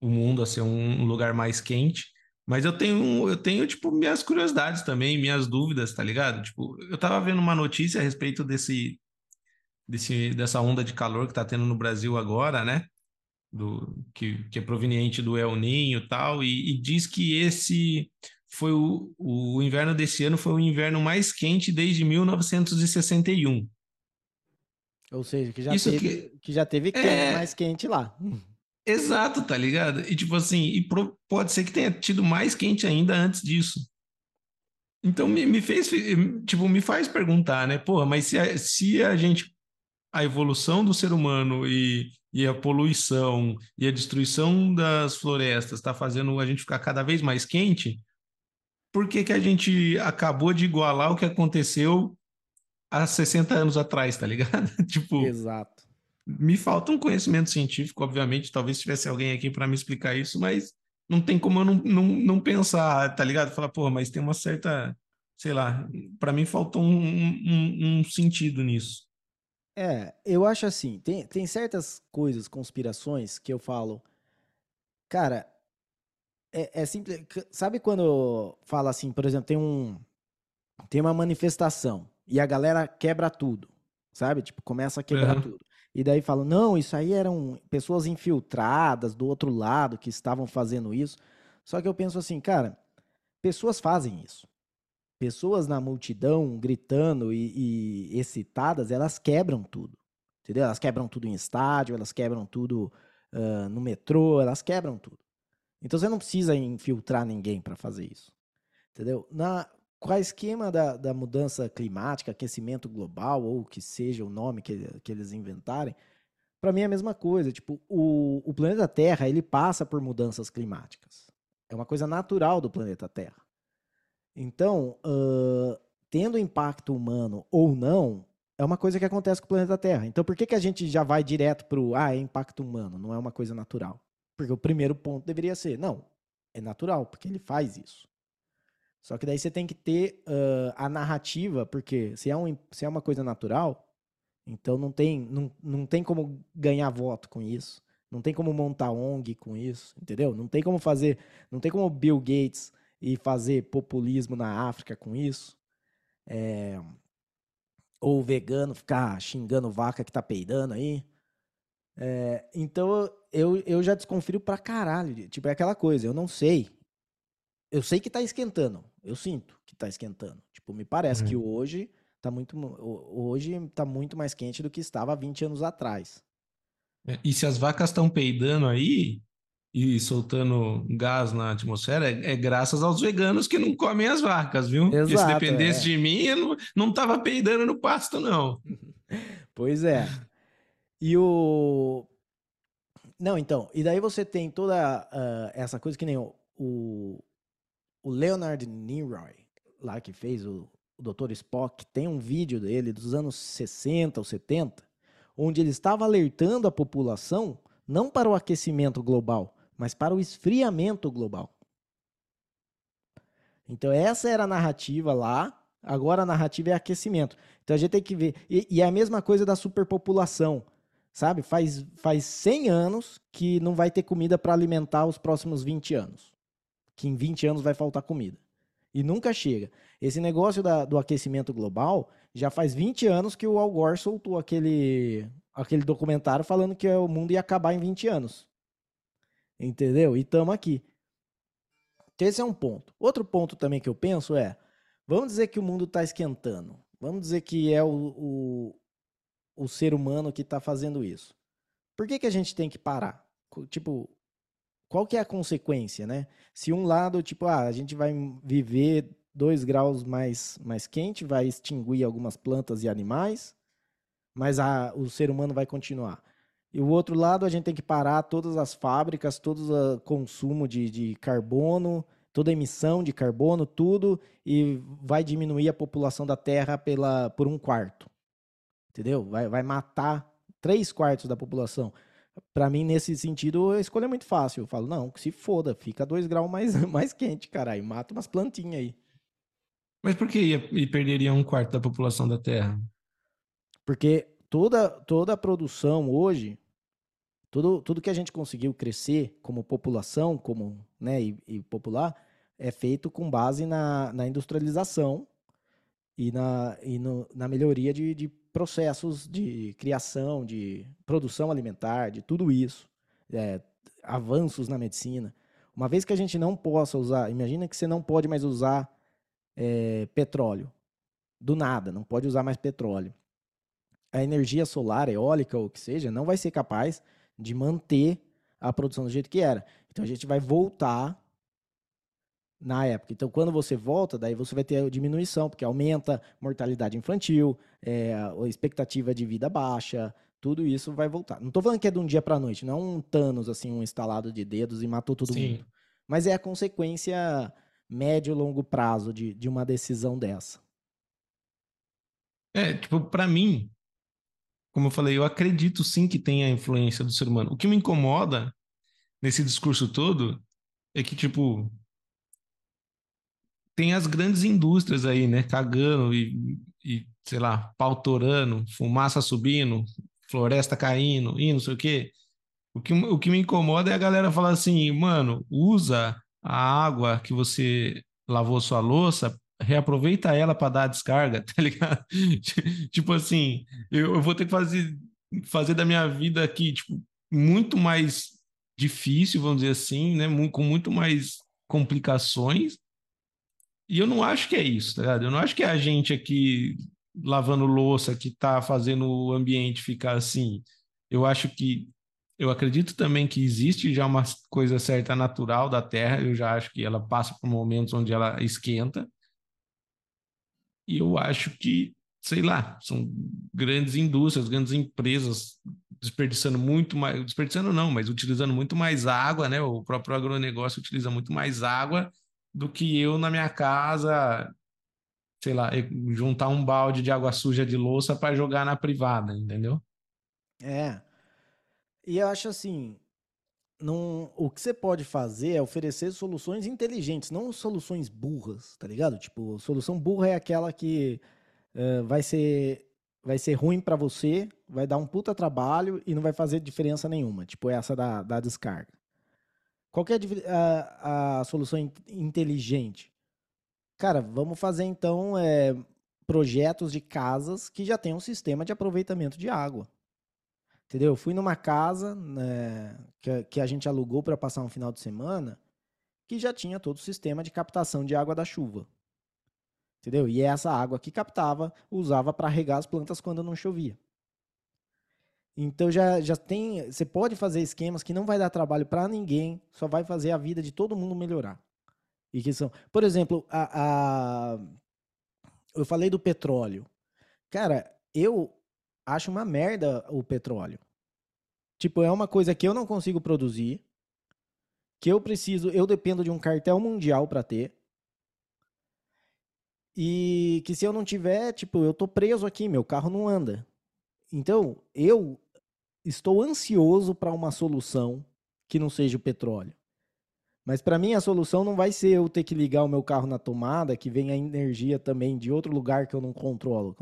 o mundo a ser um, lugar mais quente. Mas eu tenho, eu tenho, tipo, minhas curiosidades também, minhas dúvidas, tá ligado? Tipo, eu tava vendo uma notícia a respeito desse, desse, dessa onda de calor que tá tendo no Brasil agora, né? Do, que, que é proveniente do El Ninho tal, e, e diz que esse foi o, o inverno desse ano foi o inverno mais quente desde 1961. Ou seja, que já Isso teve, que, que já teve é... mais quente lá. Exato, tá ligado? E tipo assim, e pode ser que tenha tido mais quente ainda antes disso. Então me, me fez, tipo, me faz perguntar, né? Porra, mas se a, se a gente, a evolução do ser humano e, e a poluição e a destruição das florestas está fazendo a gente ficar cada vez mais quente, por que, que a gente acabou de igualar o que aconteceu há 60 anos atrás, tá ligado? tipo. Exato. Me falta um conhecimento científico, obviamente. Talvez tivesse alguém aqui para me explicar isso, mas não tem como eu não, não, não pensar, tá ligado? Falar, pô, mas tem uma certa. Sei lá, para mim faltou um, um, um sentido nisso. É, eu acho assim, tem, tem certas coisas, conspirações, que eu falo, cara, é, é simples. Sabe quando fala assim, por exemplo, tem um. Tem uma manifestação e a galera quebra tudo, sabe? Tipo, começa a quebrar uhum. tudo. E daí falam, não, isso aí eram pessoas infiltradas do outro lado que estavam fazendo isso. Só que eu penso assim, cara, pessoas fazem isso. Pessoas na multidão gritando e, e excitadas, elas quebram tudo. Entendeu? Elas quebram tudo em estádio, elas quebram tudo uh, no metrô, elas quebram tudo. Então você não precisa infiltrar ninguém para fazer isso. Entendeu? Na, qual esquema da, da mudança climática, aquecimento global, ou que seja o nome que, que eles inventarem, para mim é a mesma coisa. Tipo, o, o planeta Terra, ele passa por mudanças climáticas. É uma coisa natural do planeta Terra. Então, uh, tendo impacto humano ou não, é uma coisa que acontece com o planeta Terra. Então, por que, que a gente já vai direto para o ah, é impacto humano? Não é uma coisa natural. Porque o primeiro ponto deveria ser, não, é natural, porque ele faz isso. Só que daí você tem que ter uh, a narrativa, porque se é, um, se é uma coisa natural, então não tem, não, não tem como ganhar voto com isso. Não tem como montar ONG com isso, entendeu? Não tem como fazer, não tem como Bill Gates e fazer populismo na África com isso. É, ou vegano ficar xingando vaca que tá peidando aí. É, então eu, eu já desconfio pra caralho. Tipo, é aquela coisa, eu não sei. Eu sei que tá esquentando. Eu sinto que tá esquentando. Tipo, me parece que Uhum. hoje tá muito, hoje tá muito mais quente do que estava há 20 anos atrás. É, E se as vacas estão peidando aí e soltando gás na atmosfera, é, é graças aos veganos que não comem as vacas, viu? Porque se Exato, dependesse é. de mim, eu não, não tava peidando no pasto, não. Pois é. E o. Não, então. E daí você tem toda ah, essa coisa que nem o, o, o Leonard Nimoy, lá que fez o, o Dr. Spock, tem um vídeo dele dos anos 60 ou 70, onde ele estava alertando a população não para o aquecimento global, mas para o esfriamento global. Então, essa era a narrativa lá. Agora a narrativa é aquecimento. Então a gente tem que ver. E, e é a mesma coisa da superpopulação. Sabe? Faz, faz 100 anos que não vai ter comida para alimentar os próximos 20 anos. Que em 20 anos vai faltar comida. E nunca chega. Esse negócio da- do aquecimento global já faz 20 anos que o Al Gore soltou aquele, aquele documentário falando que o mundo ia acabar em 20 anos. Entendeu? E estamos aqui. Esse é um ponto. Outro ponto também que eu penso é: vamos dizer que o mundo está esquentando. Vamos dizer que é o, o, o ser humano que está fazendo isso. Por que, que a gente tem que parar? Tipo, qual que é a consequência, né? Se um lado, tipo, ah, a gente vai viver dois graus mais, mais quente, vai extinguir algumas plantas e animais, mas a, o ser humano vai continuar. E o outro lado, a gente tem que parar todas as fábricas, todo o consumo de, de carbono, toda a emissão de carbono, tudo, e vai diminuir a população da Terra pela, por um quarto. Entendeu? Vai, vai matar três quartos da população. Para mim, nesse sentido, a escolha é muito fácil. Eu falo, não, que se foda, fica dois graus mais, mais quente, caralho. Mata umas plantinhas aí. Mas por que ia, e perderia um quarto da população da Terra? Porque toda, toda a produção hoje, tudo, tudo que a gente conseguiu crescer como população, como né, e, e popular, é feito com base na, na industrialização e na, e no- na melhoria de, de processos de criação, de produção alimentar, de tudo isso. É, avanços na medicina. Uma vez que a gente não possa usar, imagina que você não pode mais usar é, petróleo. Do nada, não pode usar mais petróleo a energia solar, eólica ou o que seja, não vai ser capaz de manter a produção do jeito que era. Então a gente vai voltar na época. Então quando você volta, daí você vai ter a diminuição, porque aumenta a mortalidade infantil, é, a expectativa de vida baixa, tudo isso vai voltar. Não estou falando que é de um dia para noite, não é um Thanos, assim, um instalado de dedos e matou todo Sim. mundo. Mas é a consequência médio e longo prazo de, de uma decisão dessa. É, tipo, pra mim, como eu falei, eu acredito sim que tem a influência do ser humano. O que me incomoda nesse discurso todo é que, tipo, tem as grandes indústrias aí, né, cagando e, e sei lá, pau torando, fumaça subindo, floresta caindo e não sei o quê. O que, o que me incomoda é a galera falar assim, mano, usa a água que você lavou sua louça, reaproveita ela para dar a descarga, tá ligado? tipo assim, eu, eu vou ter que fazer, fazer da minha vida aqui, tipo, muito mais difícil, vamos dizer assim, né? Com muito mais complicações. E eu não acho que é isso, tá ligado? Eu não acho que é a gente aqui lavando louça que tá fazendo o ambiente ficar assim. Eu acho que eu acredito também que existe já uma coisa certa natural da Terra. Eu já acho que ela passa por momentos onde ela esquenta. E eu acho que, sei lá, são grandes indústrias, grandes empresas desperdiçando muito mais, desperdiçando não, mas utilizando muito mais água, né? O próprio agronegócio utiliza muito mais água do que eu na minha casa, sei lá, juntar um balde de água suja de louça para jogar na privada, entendeu? É. E eu acho assim, não, o que você pode fazer é oferecer soluções inteligentes, não soluções burras, tá ligado? Tipo, solução burra é aquela que eh, vai ser vai ser ruim pra você, vai dar um puta trabalho e não vai fazer diferença nenhuma. Tipo essa da, da descarga. Qual que é a, a- solução in- inteligente? Cara, vamos fazer então eh, projetos de casas que já tenham um sistema de aproveitamento de água. Entendeu? Eu fui numa casa né, que, que a gente alugou para passar um final de semana que já tinha todo o sistema de captação de água da chuva. Entendeu? E essa água que captava, usava para regar as plantas quando não chovia. Então já, já tem. Você pode fazer esquemas que não vai dar trabalho para ninguém, só vai fazer a vida de todo mundo melhorar. E que são. Por exemplo, a, a eu falei do petróleo. Cara, eu acho uma merda o petróleo. Tipo, é uma coisa que eu não consigo produzir, que eu preciso, eu dependo de um cartel mundial para ter. E que se eu não tiver, tipo, eu tô preso aqui, meu carro não anda. Então, eu estou ansioso para uma solução que não seja o petróleo. Mas para mim a solução não vai ser eu ter que ligar o meu carro na tomada, que vem a energia também de outro lugar que eu não controlo.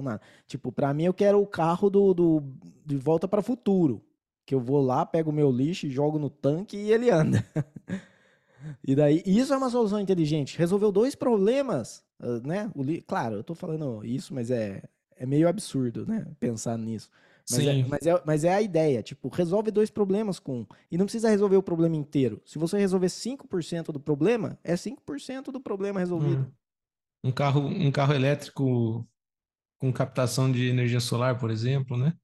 Tipo, para mim eu quero o carro do, do de volta para o futuro, que eu vou lá, pego o meu lixo, jogo no tanque e ele anda. e daí, isso é uma solução inteligente. Resolveu dois problemas, ah, né? O. Claro, eu tô falando isso, mas é, é meio absurdo, né? Pensar nisso. Mas é, mas, é, mas é a ideia, tipo, resolve dois problemas com. E não precisa resolver o problema inteiro. Se você resolver 5% do problema, é 5% do problema resolvido. Hum. Um carro, um carro elétrico com captação de energia solar, por exemplo, né?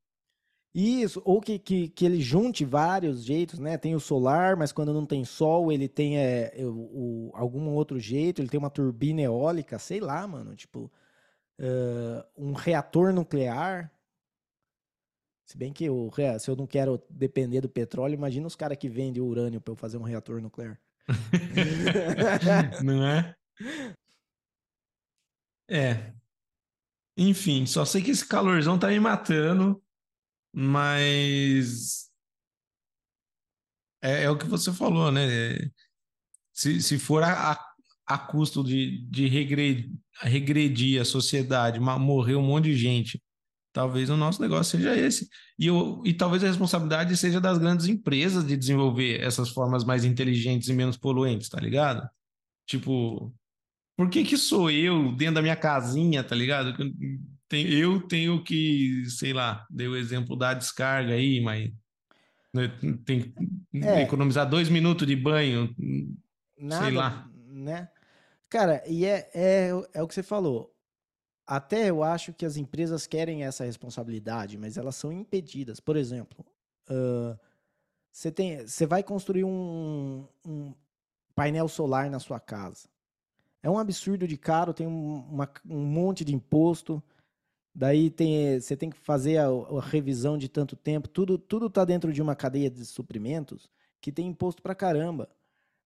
Isso, ou que, que, que ele junte vários jeitos, né? Tem o solar, mas quando não tem sol, ele tem é, o, o, algum outro jeito, ele tem uma turbina eólica, sei lá, mano, tipo, uh, um reator nuclear, se bem que o, se eu não quero depender do petróleo, imagina os caras que vendem urânio para eu fazer um reator nuclear. não é? É. Enfim, só sei que esse calorzão tá me matando, mas é, é o que você falou, né? Se, se for a, a, a custo de, de regredir, regredir a sociedade, morrer um monte de gente Talvez o nosso negócio seja esse. E, eu, e talvez a responsabilidade seja das grandes empresas de desenvolver essas formas mais inteligentes e menos poluentes, tá ligado? Tipo, por que que sou eu dentro da minha casinha, tá ligado? Eu tenho que, sei lá, dei o exemplo da descarga aí, mas né, tem é, economizar dois minutos de banho, nada, sei lá. Né? Cara, e é, é, é o que você falou até eu acho que as empresas querem essa responsabilidade, mas elas são impedidas. Por exemplo, você uh, tem, você vai construir um, um, painel solar na sua casa. É um absurdo de caro, tem um, uma, um monte de imposto. Daí tem, você tem que fazer a, a, revisão de tanto tempo. Tudo tudo está dentro de uma cadeia de suprimentos que tem imposto para caramba.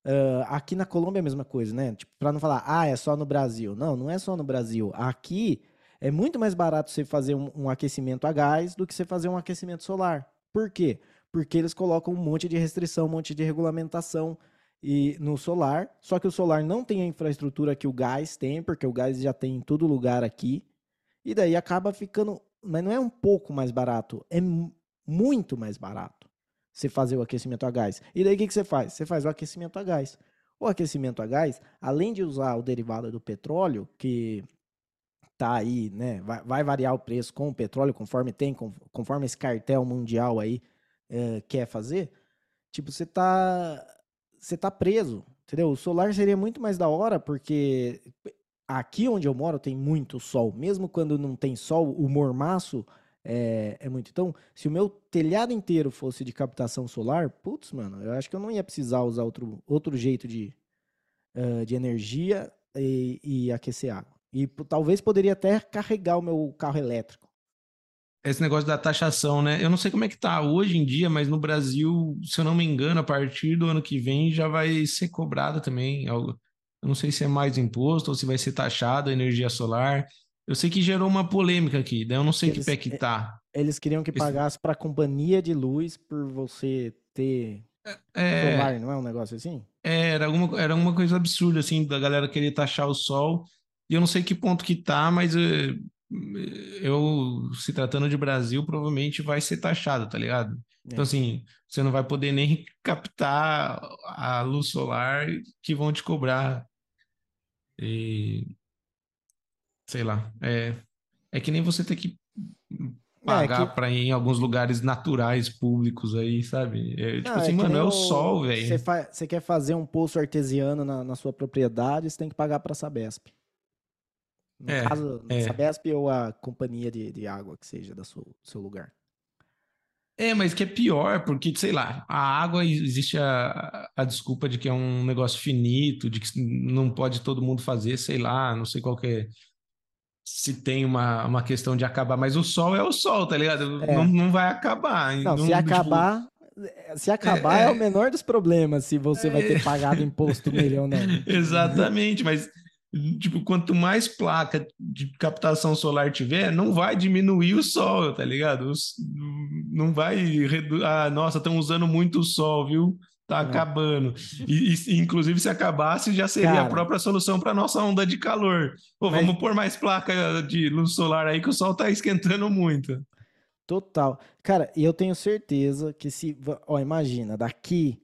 Uh, aqui na Colômbia é a mesma coisa, né? Tipo, para não falar, ah, é só no Brasil. Não, não é só no Brasil. Aqui é muito mais barato você fazer um, um aquecimento a gás do que você fazer um aquecimento solar. Por quê? Porque eles colocam um monte de restrição, um monte de regulamentação e no solar. Só que o solar não tem a infraestrutura que o gás tem, porque o gás já tem em todo lugar aqui. E daí acaba ficando. Mas não é um pouco mais barato, é muito mais barato você fazer o aquecimento a gás. E daí o que, que você faz? Você faz o aquecimento a gás. O aquecimento a gás, além de usar o derivado do petróleo, que tá aí, né? Vai, vai variar o preço com o petróleo, conforme tem, conforme esse cartel mundial aí é, quer fazer. Tipo, você tá. Você tá preso. Entendeu? O solar seria muito mais da hora, porque aqui onde eu moro tem muito sol. Mesmo quando não tem sol, o mormaço é, é muito. Então, se o meu telhado inteiro fosse de captação solar, putz, mano, eu acho que eu não ia precisar usar outro, outro jeito de, uh, de energia e, e aquecer água. E talvez poderia até carregar o meu carro elétrico. Esse negócio da taxação, né? Eu não sei como é que tá hoje em dia, mas no Brasil, se eu não me engano, a partir do ano que vem já vai ser cobrada também. Eu não sei se é mais imposto ou se vai ser taxado a energia solar. Eu sei que gerou uma polêmica aqui, daí eu não sei eles, que pé que tá. Eles queriam que pagasse para a companhia de luz por você ter é, solar, não é um negócio assim? É, era alguma, era alguma coisa absurda, assim, da galera querer taxar o sol. E eu não sei que ponto que tá, mas eu, eh, eu se tratando de Brasil, provavelmente vai ser taxado, tá ligado? Então, é. Então, assim, você não vai poder nem captar a luz solar que vão te cobrar. E sei lá, é, é que nem você ter que pagar é que... pra ir em alguns lugares naturais, públicos aí, sabe? É, tipo Não, assim, é mano, é o sol, velho. Você fa... quer fazer um poço artesiano na, na, sua propriedade, você tem que pagar pra Sabesp. No é, caso, é. Sabesp ou a companhia de, de água que seja do seu lugar. É, mas que é pior, porque, sei lá, a água existe a, a desculpa de que é um negócio finito, de que não pode todo mundo fazer, sei lá, não sei qual que é se tem uma, uma questão de acabar, mas o sol é o sol, tá ligado? É. Não, não vai acabar. Não, não se tipo, acabar, se acabar é, é, é, o menor dos problemas, se você vai ter é. pagado imposto nele ou não. Exatamente, mas tipo, quanto mais placa de captação solar tiver, não vai diminuir o sol, tá ligado? Não vai reduzir. Ah, nossa, estão usando muito o sol, viu? Tá é. acabando. E, e, inclusive, se acabasse, já seria Cara, a própria solução para nossa onda de calor. Pô, mas... vamos pôr mais placa de luz solar aí que o sol tá esquentando muito. Total. Cara, e eu tenho certeza que se. Ó, imagina, daqui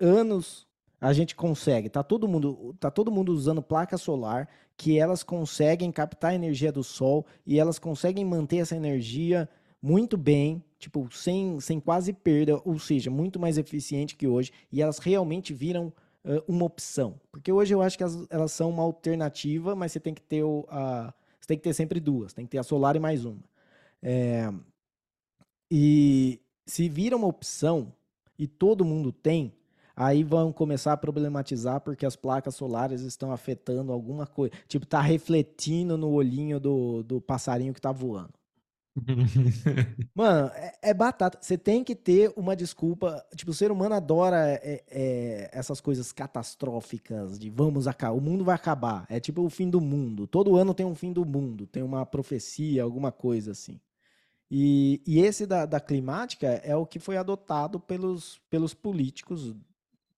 anos a gente consegue. Tá todo mundo, tá todo mundo usando placa solar que elas conseguem captar a energia do sol e elas conseguem manter essa energia muito bem, tipo, sem, sem quase perda, ou seja, muito mais eficiente que hoje, e elas realmente viram uh, uma opção. Porque hoje eu acho que elas, elas, são uma alternativa, mas você tem que ter o, a, você tem que ter sempre duas, tem que ter a solar e mais uma. É, e se vira uma opção e todo mundo tem, aí vão começar a problematizar porque as placas solares estão afetando alguma coisa. Tipo, tá refletindo no olhinho do, do passarinho que tá voando. Mano, é, é, batata. Você tem que ter uma desculpa. Tipo, o ser humano adora é, é, essas coisas catastróficas de vamos acabar, o mundo vai acabar. É tipo o fim do mundo. Todo ano tem um fim do mundo, tem uma profecia, alguma coisa assim. E, e esse da, da climática é o que foi adotado pelos, pelos políticos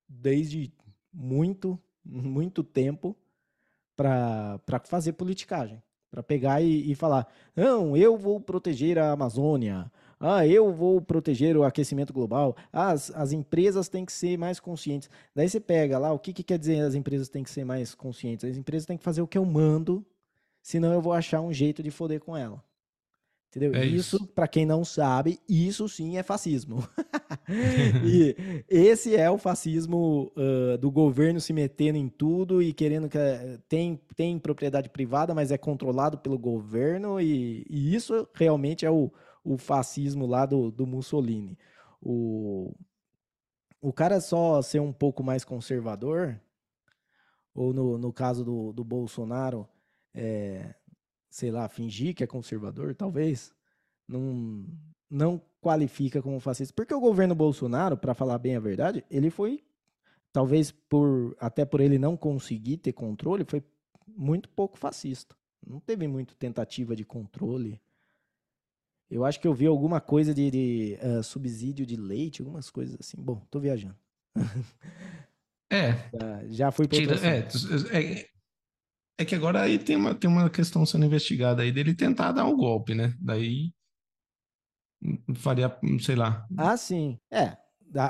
desde muito, muito tempo para fazer politicagem. Para pegar e, e, falar: não, eu vou proteger a Amazônia. Ah, eu vou proteger o aquecimento global. As, as empresas têm que ser mais conscientes. Daí você pega lá, o que, que quer dizer as empresas têm que ser mais conscientes? As empresas têm que fazer o que eu mando, senão eu vou achar um jeito de foder com ela. Entendeu? É isso, isso para quem não sabe, isso sim é fascismo. e esse é o fascismo uh, do governo se metendo em tudo e querendo que uh, tem, tem propriedade privada, mas é controlado pelo governo, e, e isso realmente é o, o fascismo lá do, do Mussolini. O, o cara só ser um pouco mais conservador, ou no, no caso do, do Bolsonaro, é, sei lá, fingir que é conservador, talvez, não, não qualifica como fascista. Porque o governo Bolsonaro, para falar bem a verdade, ele foi, talvez por até por ele não conseguir ter controle, foi muito pouco fascista. Não teve muito tentativa de controle. Eu acho que eu vi alguma coisa de, de uh, subsídio de leite, algumas coisas assim. Bom, tô viajando. É. já, já fui para é, é, é que agora aí tem uma, tem uma questão sendo investigada aí dele tentar dar um golpe, né? Daí faria, sei lá. Ah, sim. É.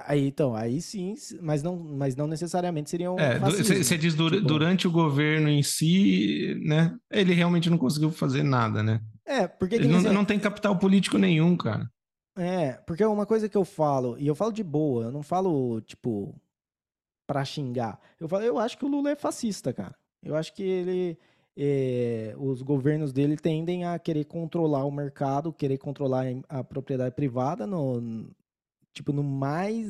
Aí, então, aí sim, mas não, mas não necessariamente seria um. É, você diz tipo... durante o governo em si, né? Ele realmente não conseguiu fazer nada, né? É, porque. Ele não, não tem capital político nenhum, cara. É, porque uma coisa que eu falo, e eu falo de boa, eu não falo, tipo, pra xingar. Eu falo, eu acho que o Lula é fascista, cara. Eu acho que ele. É, os governos dele tendem a querer controlar o mercado, querer controlar a propriedade privada no, tipo, no mais,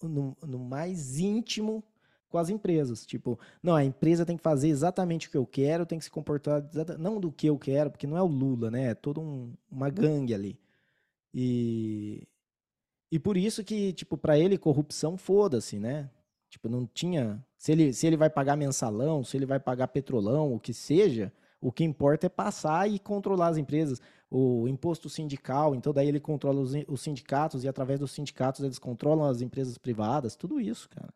no, no mais íntimo com as empresas. Tipo, não, a empresa tem que fazer exatamente o que eu quero, tem que se comportar não do que eu quero, porque não é o Lula, né? É toda um, uma gangue ali. E, e por isso que, tipo, para ele corrupção foda-se, né? Tipo, não tinha. Se ele, se ele vai pagar mensalão, se ele vai pagar petrolão, o que seja, o que importa é passar e controlar as empresas. O imposto sindical, então daí ele controla os, os sindicatos e através dos sindicatos eles controlam as empresas privadas, tudo isso, cara.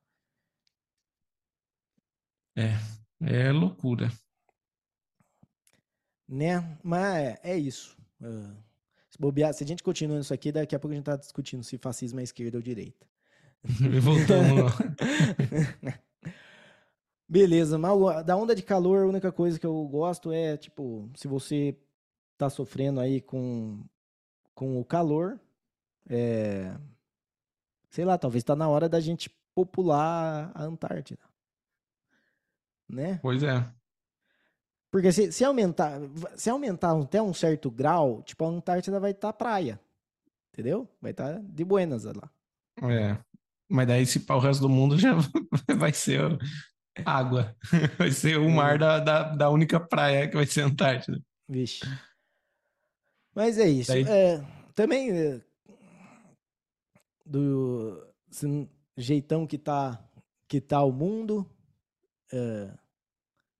É, é loucura. Né? Mas é, é isso. Uh, se, bobear, se a gente continua isso aqui, daqui a pouco a gente tá discutindo se fascismo é esquerda ou direita. Voltamos lá. Beleza, mas da onda de calor, a única coisa que eu gosto é, tipo, se você tá sofrendo aí com com o calor, é, sei lá, talvez está na hora da gente popular a Antártida. Né? Pois é. Porque se, se aumentar, se aumentar até um certo grau, tipo, a Antártida vai estar tá praia. Entendeu? Vai estar tá de buenas lá. É. Mas daí, se para o resto do mundo, já vai ser água. Vai ser o mar da, da, da única praia que vai ser a Antártida. Vixe. Mas é isso. Daí... É, também é, do jeitão que tá, que tá o mundo. É,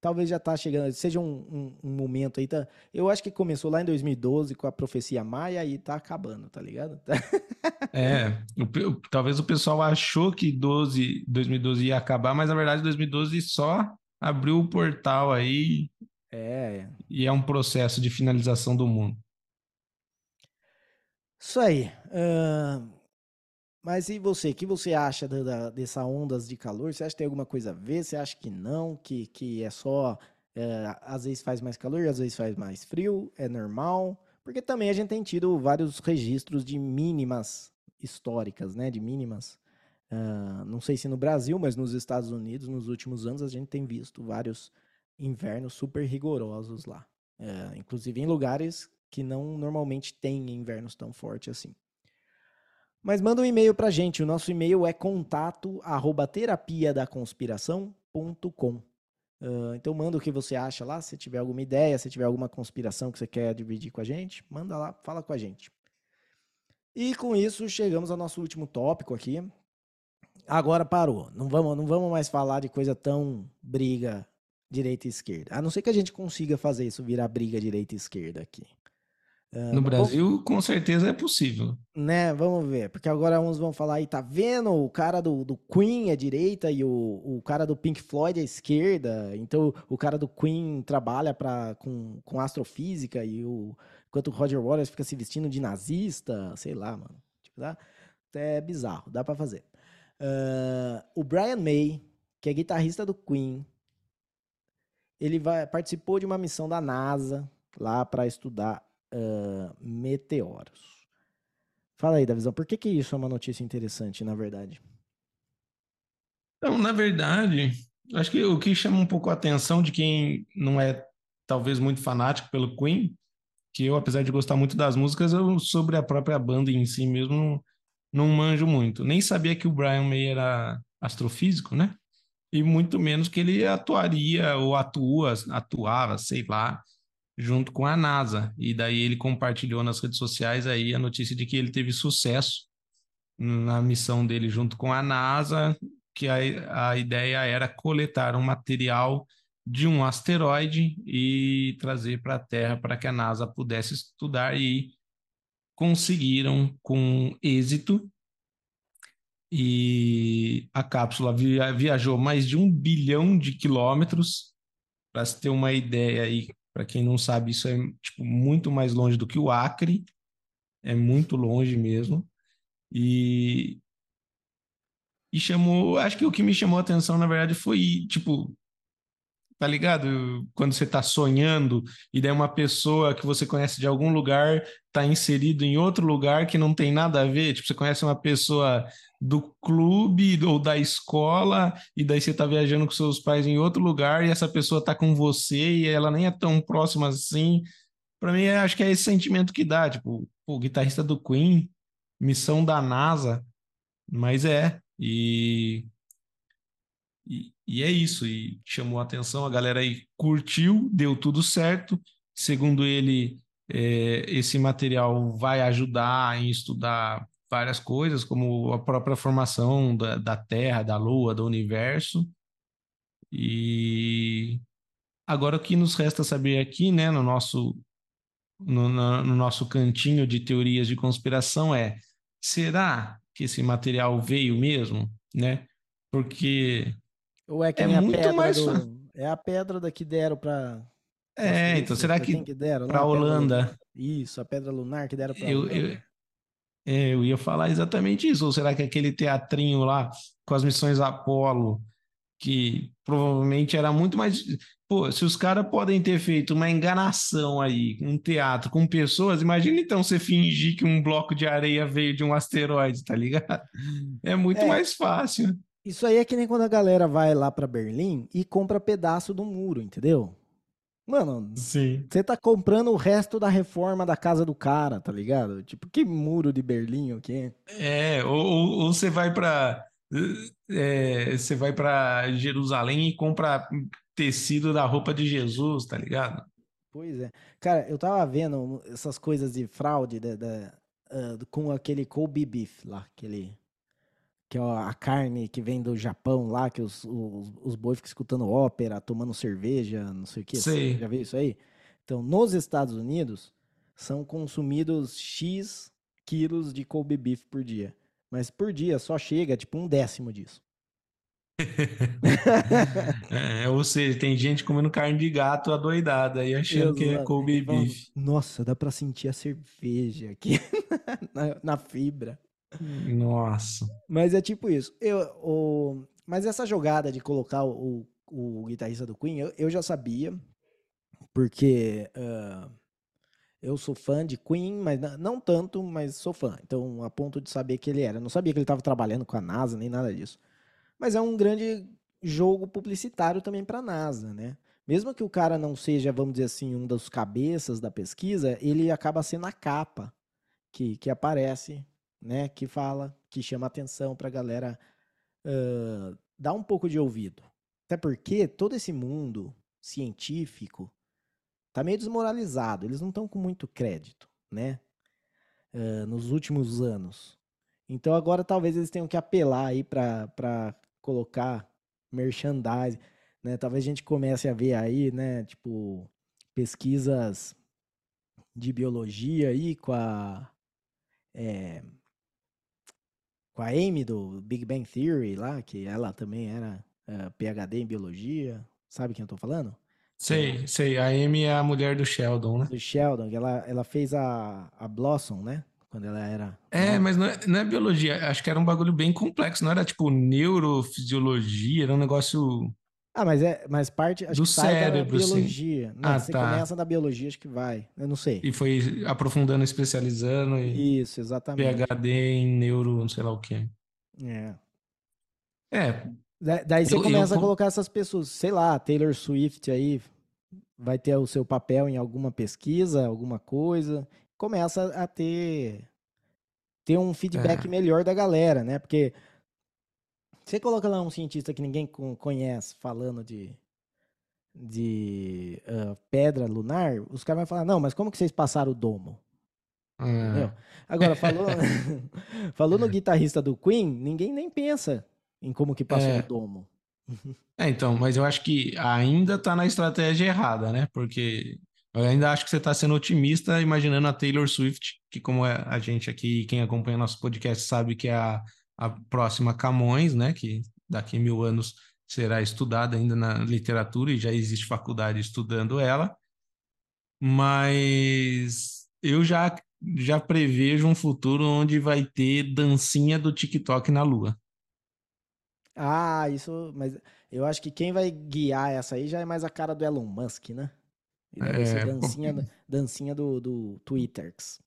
talvez já tá chegando, seja um, um, um, momento aí. Tá, eu acho que começou lá em 2012 com a profecia maia e tá acabando, tá ligado? é, o, talvez o pessoal achou que 12, 2012 ia acabar, mas na verdade 2012 só abriu o portal aí. É. E é um processo de finalização do mundo. Isso aí. Uh, mas e você? O que você acha da, da, dessa ondas de calor? Você acha que tem alguma coisa a ver? Você acha que não? Que, que é só. É, às vezes faz mais calor, às vezes faz mais frio? É normal? Porque também a gente tem tido vários registros de mínimas históricas, né? De mínimas. Uh, não sei se no Brasil, mas nos Estados Unidos, nos últimos anos, a gente tem visto vários invernos super rigorosos lá. Uh, inclusive em lugares que não normalmente tem invernos tão fortes assim. Mas manda um e-mail pra gente. O nosso e-mail é contato. Uh, então manda o que você acha lá. Se tiver alguma ideia, se tiver alguma conspiração que você quer dividir com a gente, manda lá, fala com a gente. E com isso chegamos ao nosso último tópico aqui. Agora parou. Não vamos, não vamos mais falar de coisa tão briga direita e esquerda. A não ser que a gente consiga fazer isso virar briga direita e esquerda aqui. Uh, no Brasil, vamos... com certeza é possível. Né, vamos ver. Porque agora uns vão falar aí, tá vendo? O cara do, do Queen é direita e o, o cara do Pink Floyd é esquerda. Então o cara do Queen trabalha pra, com, com astrofísica e o. Enquanto o Roger Waters fica se vestindo de nazista, sei lá, mano. Tipo, dá, é bizarro, dá pra fazer. Uh, o Brian May, que é guitarrista do Queen, ele vai, participou de uma missão da NASA lá para estudar uh, meteoros. Fala aí, Davizão, por que, que isso é uma notícia interessante, na verdade? Então, na verdade, acho que o que chama um pouco a atenção de quem não é talvez muito fanático pelo Queen, que eu, apesar de gostar muito das músicas, eu sobre a própria banda em si mesmo não, manjo muito. Nem sabia que o Brian May era astrofísico, né? E muito menos que ele atuaria ou atua, atuava, sei lá, junto com a NASA. E daí ele compartilhou nas redes sociais aí a notícia de que ele teve sucesso na missão dele junto com a NASA, que a, a ideia era coletar um material de um asteroide e trazer para a Terra para que a NASA pudesse estudar e conseguiram com êxito. E a cápsula via, viajou mais de um bilhão de quilômetros. Para se ter uma ideia aí, para quem não sabe, isso é tipo, muito mais longe do que o Acre, é muito longe mesmo. E, e chamou, acho que o que me chamou a atenção, na verdade, foi, tipo, tá ligado? Quando você tá sonhando e daí uma pessoa que você conhece de algum lugar tá inserido em outro lugar que não tem nada a ver, tipo, você conhece uma pessoa do clube ou da escola e daí você tá viajando com seus pais em outro lugar e essa pessoa tá com você e ela nem é tão próxima assim. Para mim, acho que é esse sentimento que dá, tipo, o guitarrista do Queen, missão da NASA, mas é, e e, e é isso, e chamou a atenção, a galera aí curtiu, deu tudo certo. Segundo ele, é, esse material vai ajudar em estudar várias coisas, como a própria formação da, da Terra, da Lua, do universo. E agora o que nos resta saber aqui, né, no nosso, no, no nosso cantinho de teorias de conspiração é: será que esse material veio mesmo, né? Porque ou é que é muito a pedra mais do, É a pedra da que deram para É, então será que, que para a Holanda? Isso, a pedra lunar que deram para eu, eu, é, eu ia falar exatamente isso. Ou será que aquele teatrinho lá com as missões Apolo que provavelmente era muito mais. Pô, se os caras podem ter feito uma enganação aí, um teatro com pessoas, imagina então você fingir que um bloco de areia veio de um asteroide, tá ligado? É muito É. mais fácil. Isso aí é que nem quando a galera vai lá pra Berlim e compra pedaço do muro, entendeu? Mano, você tá comprando o resto da reforma da casa do cara, tá ligado? Tipo, que muro de Berlim o quê? É, ou, você vai para você vai para Jerusalém e compra tecido da roupa de Jesus, tá ligado? Pois é. Cara, eu tava vendo essas coisas de fraude da, da, do- com aquele Kobe beef lá, aquele que é a carne que vem do Japão lá, que os, os, os boi ficam escutando ópera, tomando cerveja, não sei o quê. Sei. Já viu isso aí? Então, nos Estados Unidos, são consumidos X quilos de Kobe beef por dia. Mas por dia só chega, tipo, um décimo disso. É, ou seja, tem gente comendo carne de gato adoidada e achando que é Exato. Kobe beef. Nossa, dá pra sentir a cerveja aqui na, na fibra. Nossa. Mas é tipo isso. Eu, o, mas essa jogada de colocar o, o, o guitarrista do Queen, eu, eu já sabia, porque ah, eu sou fã de Queen, mas não tanto, mas sou fã. Então, a ponto de saber que ele era. Não sabia que ele estava trabalhando com a NASA, nem nada disso. Mas é um grande jogo publicitário também para a NASA, né? Mesmo que o cara não seja, vamos dizer assim, um dos cabeças da pesquisa, ele acaba sendo a capa que, que aparece, né? Que fala, que chama atenção para a galera ah, dar um pouco de ouvido. Até porque todo esse mundo científico tá meio desmoralizado. Eles não estão com muito crédito, né? Ah, nos últimos anos. Então agora talvez eles tenham que apelar aí para colocar merchandising, né? Talvez a gente comece a ver aí, né? Tipo pesquisas de biologia aí com a é, com a Amy do Big Bang Theory lá, que ela também era eh, PhD em biologia. Sabe quem eu tô falando? Sei, sei. A Amy é a mulher do Sheldon, né? Do Sheldon, que ela, ela fez a, a Blossom, né? Quando ela era. É, nova. mas não é, não é biologia. Acho que era um bagulho bem complexo. Não era tipo neurofisiologia, era um negócio. Ah, mas é, mas parte, acho Do que sai da cérebro, assim. biologia. Não, Ah, você tá. começa na biologia, acho que vai. Eu não sei. E foi aprofundando, especializando e Isso, exatamente. PhD em neuro, não sei lá o quê. É. É, Da- Daí você Eu- eu começa a com- colocar essas pessoas, sei lá, Taylor Swift aí vai ter o seu papel em alguma pesquisa, alguma coisa, começa a ter ter um feedback É. melhor da galera, né? Porque você coloca lá um cientista que ninguém con- conhece falando de de ah, pedra lunar, os caras vão falar, não, mas como que vocês passaram o domo? É, Agora, falou, falou no guitarrista do Queen, ninguém nem pensa em como que passou É. o domo. É, então, mas eu acho que ainda tá na estratégia errada, né? Porque eu ainda acho que você tá sendo otimista imaginando a Taylor Swift, que como é a gente aqui, quem acompanha nosso podcast sabe que é a, a próxima Camões, né? Que daqui a mil anos será estudada ainda na literatura e já existe faculdade estudando ela. Mas eu já, já prevejo um futuro onde vai ter dancinha do TikTok na Lua. Ah, isso, mas eu acho que quem vai guiar essa aí já é mais a cara do Elon Musk, né? E É, dancinha, da- dancinha do, do Twitterx.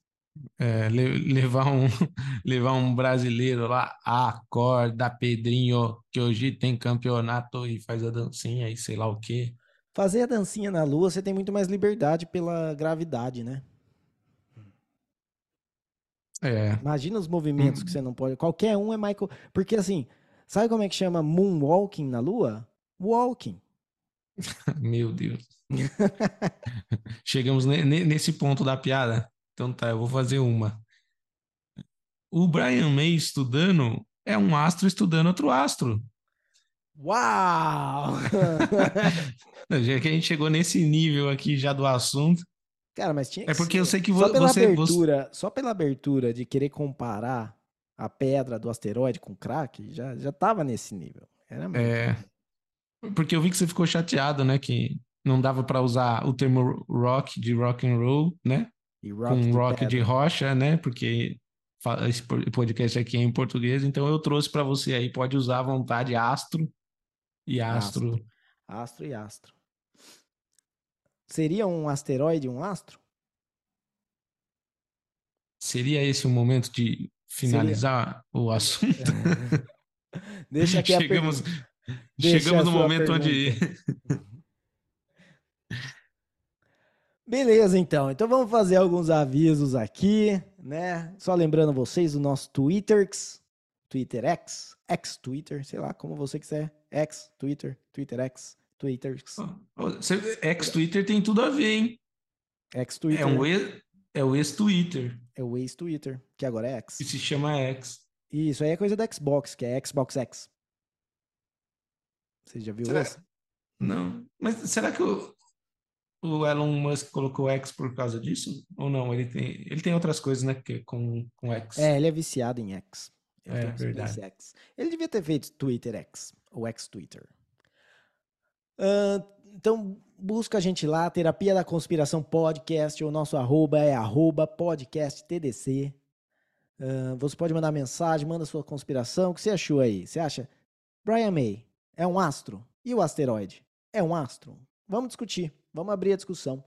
É, le- levar um levar um brasileiro lá, acorda Pedrinho, que hoje tem campeonato e faz a dancinha e sei lá o quê. Fazer a dancinha na lua, você tem muito mais liberdade pela gravidade, né? É, Imagina os movimentos que você não pode. Qualquer um é Michael. Porque assim, sabe como é que chama moonwalking na lua? Walking. meu Deus. Chegamos ne- ne- nesse ponto da piada. Então tá, eu vou fazer uma. O Brian May estudando é um astro estudando outro astro. Uau! Já que a gente chegou nesse nível aqui já do assunto, Cara, mas tinha que É porque eu ser. sei que só pela você- você- abertura, só pela abertura de querer comparar a pedra do asteroide com o crack, já já tava nesse nível. Era muito. É, porque eu vi que você ficou chateado, né? Que não dava para usar o termo rock de rock and roll, né? E Com rock de rock de rocha, né? Porque esse po- podcast aqui é em português, então eu trouxe para você aí, pode usar à vontade astro, E astro. Astro. Astro e astro. Seria um asteroide um astro? Seria esse o momento de finalizar o assunto? Deixa aqui chegamos, pergunta. Deixa chegamos no momento onde. Beleza, então. Então vamos fazer alguns avisos aqui, né? Só lembrando vocês do nosso Twitterx, Twitter X, X Twitter, sei lá, como você quiser. X, Twitter, Twitter X, Twitterx, Ex-Twitter tem tudo a ver, hein? X Twitter. É, um ex, é o ex-Twitter, É o ex-Twitter, que agora é X. que se chama X. Isso aí é coisa da Xbox, que é Xbox X. Você já viu Será- essa? Não. Mas será que o, o Elon Musk colocou X por causa disso? Ou não? Ele tem, ele tem outras coisas, né? Que, com, com X. É, ele é viciado em X. Ele É, verdade. SpaceX. Ele devia ter feito Twitter X, ou X-Twitter. Ah, então, busca a gente lá, Terapia da Conspiração Podcast, o nosso arroba é arroba podcast TDC. Ah, você pode mandar mensagem, manda sua conspiração. O que você achou aí? Você acha Brian May é um astro? E o asteroide? É um astro? Vamos discutir, vamos abrir a discussão.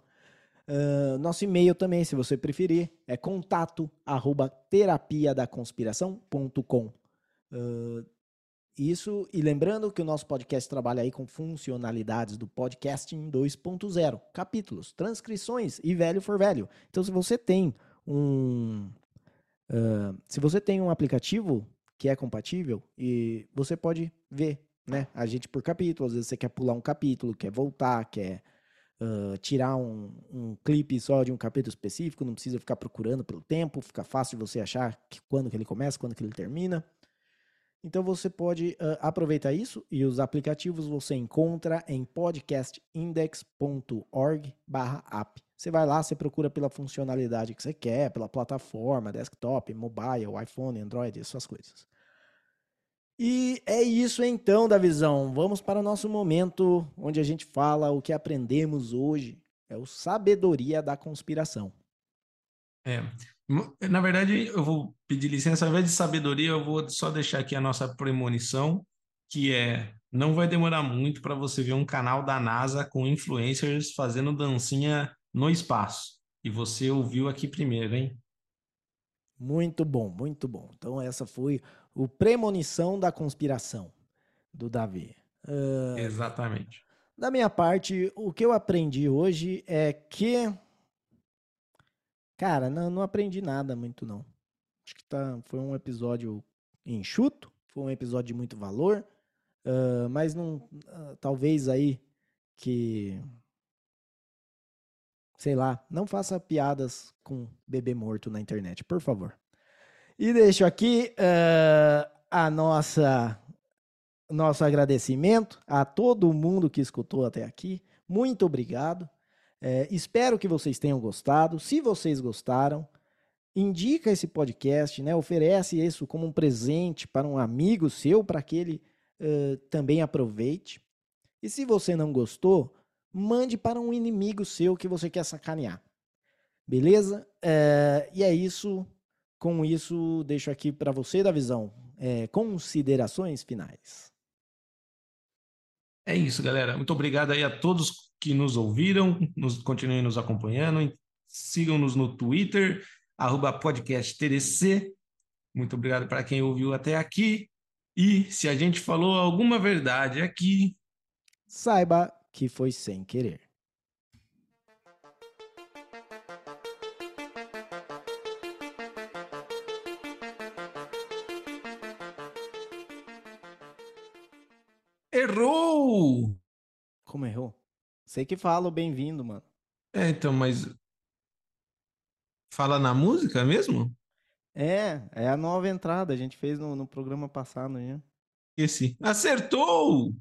Ah, nosso e-mail também, se você preferir, é contato arroba terapiadaconspiração.com. Ah, isso, e lembrando que o nosso podcast trabalha aí com funcionalidades do podcasting 2.0, capítulos, transcrições e velho for velho. Então, se você tem um. ah, se você tem um aplicativo que é compatível, e você pode ver, né? A gente por capítulo, às vezes você quer pular um capítulo, quer voltar, quer ah, tirar um, um clipe só de um capítulo específico, não precisa ficar procurando pelo tempo, fica fácil você achar que, quando que ele começa, quando que ele termina. Então você pode ah, aproveitar isso e os aplicativos você encontra em podcastindex.org/app. Você vai lá, você procura pela funcionalidade que você quer, pela plataforma, desktop, mobile, iPhone, Android, essas coisas. E é isso então, Davizão. Vamos para o nosso momento onde a gente fala o que aprendemos hoje. É o sabedoria da conspiração. É. Na verdade, eu vou pedir licença, ao invés de sabedoria, eu vou só deixar aqui a nossa premonição, que é não vai demorar muito para você ver um canal da NASA com influencers fazendo dancinha no espaço. E você ouviu aqui primeiro, hein? Muito bom, muito bom. Então essa foi o premonição da conspiração do Davi. Ah, Exatamente. Da minha parte, o que eu aprendi hoje é que. Cara, não, não aprendi nada muito, não. Acho que tá, foi um episódio enxuto, foi um episódio de muito valor, ah, mas não. ah, talvez aí que. Sei lá, não faça piadas com bebê morto na internet, por favor. E deixo aqui ah, a nossa nosso agradecimento a todo mundo que escutou até aqui. Muito obrigado. É, espero que vocês tenham gostado. Se vocês gostaram, indica esse podcast, né? Oferece isso como um presente para um amigo seu, para que ele eh, também aproveite. E se você não gostou, mande para um inimigo seu que você quer sacanear. Beleza? É, e é isso. Com isso, deixo aqui para você, da visão, considerações finais. É isso, galera. Muito obrigado aí a todos que nos ouviram, nos continuem nos acompanhando, sigam-nos no Twitter, arroba. Muito obrigado para quem ouviu até aqui. E se a gente falou alguma verdade aqui, Saiba que foi sem querer. Errou! Como errou? Sei que falo bem-vindo, mano. É, então, mas fala na música mesmo? É, é a nova entrada. A gente fez no, no programa passado, né? Esse. Acertou!